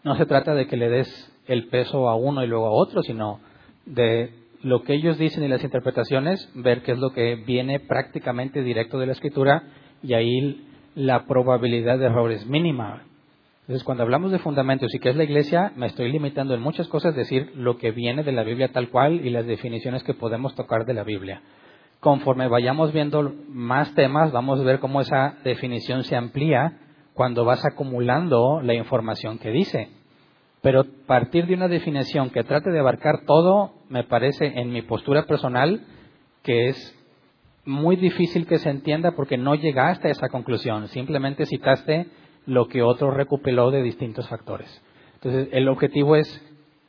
Speaker 3: no se trata de que le des el peso a uno y luego a otro, sino de lo que ellos dicen y las interpretaciones, ver qué es lo que viene prácticamente directo de la escritura y ahí la probabilidad de error es mínima. Entonces, cuando hablamos de fundamentos y qué es la iglesia, me estoy limitando en muchas cosas decir lo que viene de la Biblia tal cual y las definiciones que podemos tocar de la Biblia. Conforme vayamos viendo más temas, vamos a ver cómo esa definición se amplía cuando vas acumulando la información que dice. Pero partir de una definición que trate de abarcar todo, me parece en mi postura personal que es muy difícil que se entienda porque no llegaste a esa conclusión, simplemente citaste lo que otro recuperó de distintos factores. Entonces, el objetivo es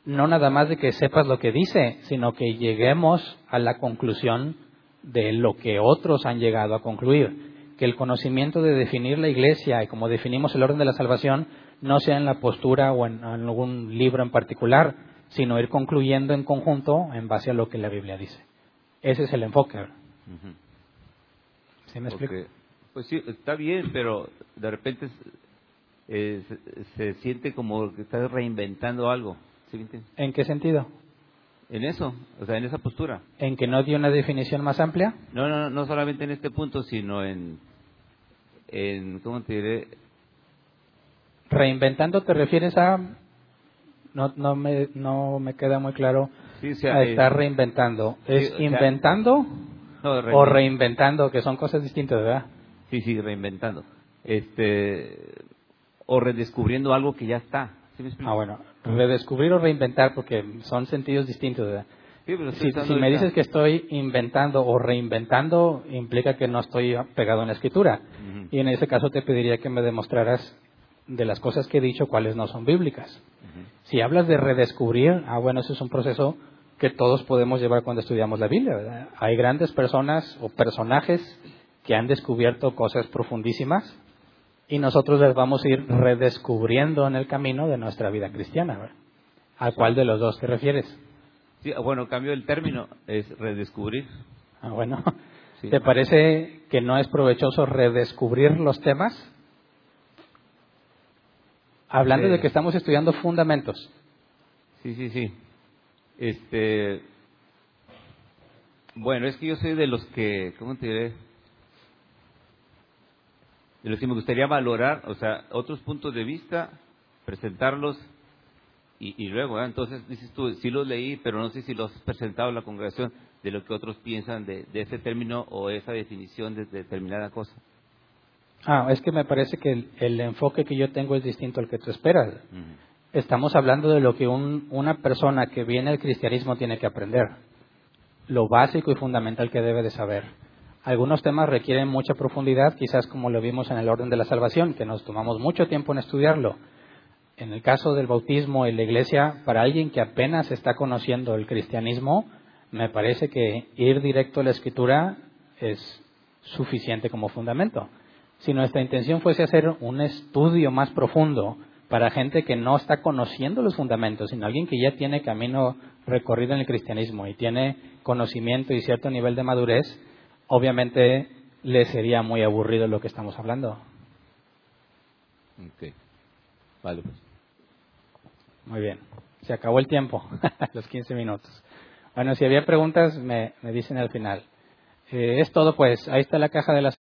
Speaker 3: no nada más de que sepas lo que dice, sino que lleguemos a la conclusión de lo que otros han llegado a concluir. Que el conocimiento de definir la iglesia y como definimos el orden de la salvación no sea en la postura o en, algún libro en particular, sino ir concluyendo en conjunto en base a lo que la Biblia dice. Ese es el enfoque. ¿Sí me explico?
Speaker 7: pues sí, está bien, pero de repente eh, se, siente como que estás reinventando algo.
Speaker 3: ¿En qué sentido?
Speaker 7: En eso, o sea, en esa postura.
Speaker 3: ¿En que no dio una definición más amplia?
Speaker 7: No, no, no solamente en este punto, sino en, en ¿cómo te diré?
Speaker 3: Reinventando te refieres a no no me no me queda muy claro
Speaker 7: sí,
Speaker 3: a estar reinventando. ¿Es inventando o reinventando que son cosas distintas, verdad?
Speaker 7: Sí, sí, reinventando. Este o redescubriendo algo que ya está.
Speaker 3: ah, bueno, redescubrir o reinventar porque son sentidos distintos, ¿verdad? si, me dices que estoy inventando o reinventando, implica que no estoy pegado en la escritura. Y en ese caso te pediría que me demostraras de las cosas que he dicho cuáles no son bíblicas. Si hablas de redescubrir, ah, bueno, ese es un proceso que todos podemos llevar cuando estudiamos la Biblia. ¿verdad? Hay grandes personas o personajes que han descubierto cosas profundísimas y nosotros les vamos a ir redescubriendo en el camino de nuestra vida cristiana. ¿verdad? ¿A cuál de los dos te refieres?
Speaker 7: Sí, bueno, cambio el término, es redescubrir.
Speaker 3: Ah, bueno. (laughs) ¿Te parece que no es provechoso redescubrir los temas? Hablando de que estamos estudiando fundamentos.
Speaker 7: Sí, sí, sí. Este, bueno, es que yo soy de los que, ¿cómo te diré? De los que me gustaría valorar, o sea, otros puntos de vista, presentarlos y, luego, ¿eh? entonces dices tú, sí los leí, pero no sé si los has presentado a la congregación de lo que otros piensan de, ese término o esa definición de, determinada cosa.
Speaker 3: Ah, es que me parece que el, enfoque que yo tengo es distinto al que tú esperas. Estamos hablando de lo que una persona que viene al cristianismo tiene que aprender, lo básico y fundamental que debe de saber. Algunos temas requieren mucha profundidad, quizás como lo vimos en el orden de la salvación, que nos tomamos mucho tiempo en estudiarlo en el caso del bautismo y la iglesia, para alguien que apenas está conociendo el cristianismo, me parece que ir directo a la escritura es suficiente como fundamento. Si nuestra intención fuese hacer un estudio más profundo para gente que no está conociendo los fundamentos, sino alguien que ya tiene camino recorrido en el cristianismo y tiene conocimiento y cierto nivel de madurez, obviamente le sería muy aburrido lo que estamos hablando.
Speaker 7: Okay. Vale, pues.
Speaker 3: Muy bien. Se acabó el tiempo, (laughs) los 15 minutos. Bueno, si había preguntas, me, me dicen al final. Eh, es todo, pues. Ahí está la caja de las.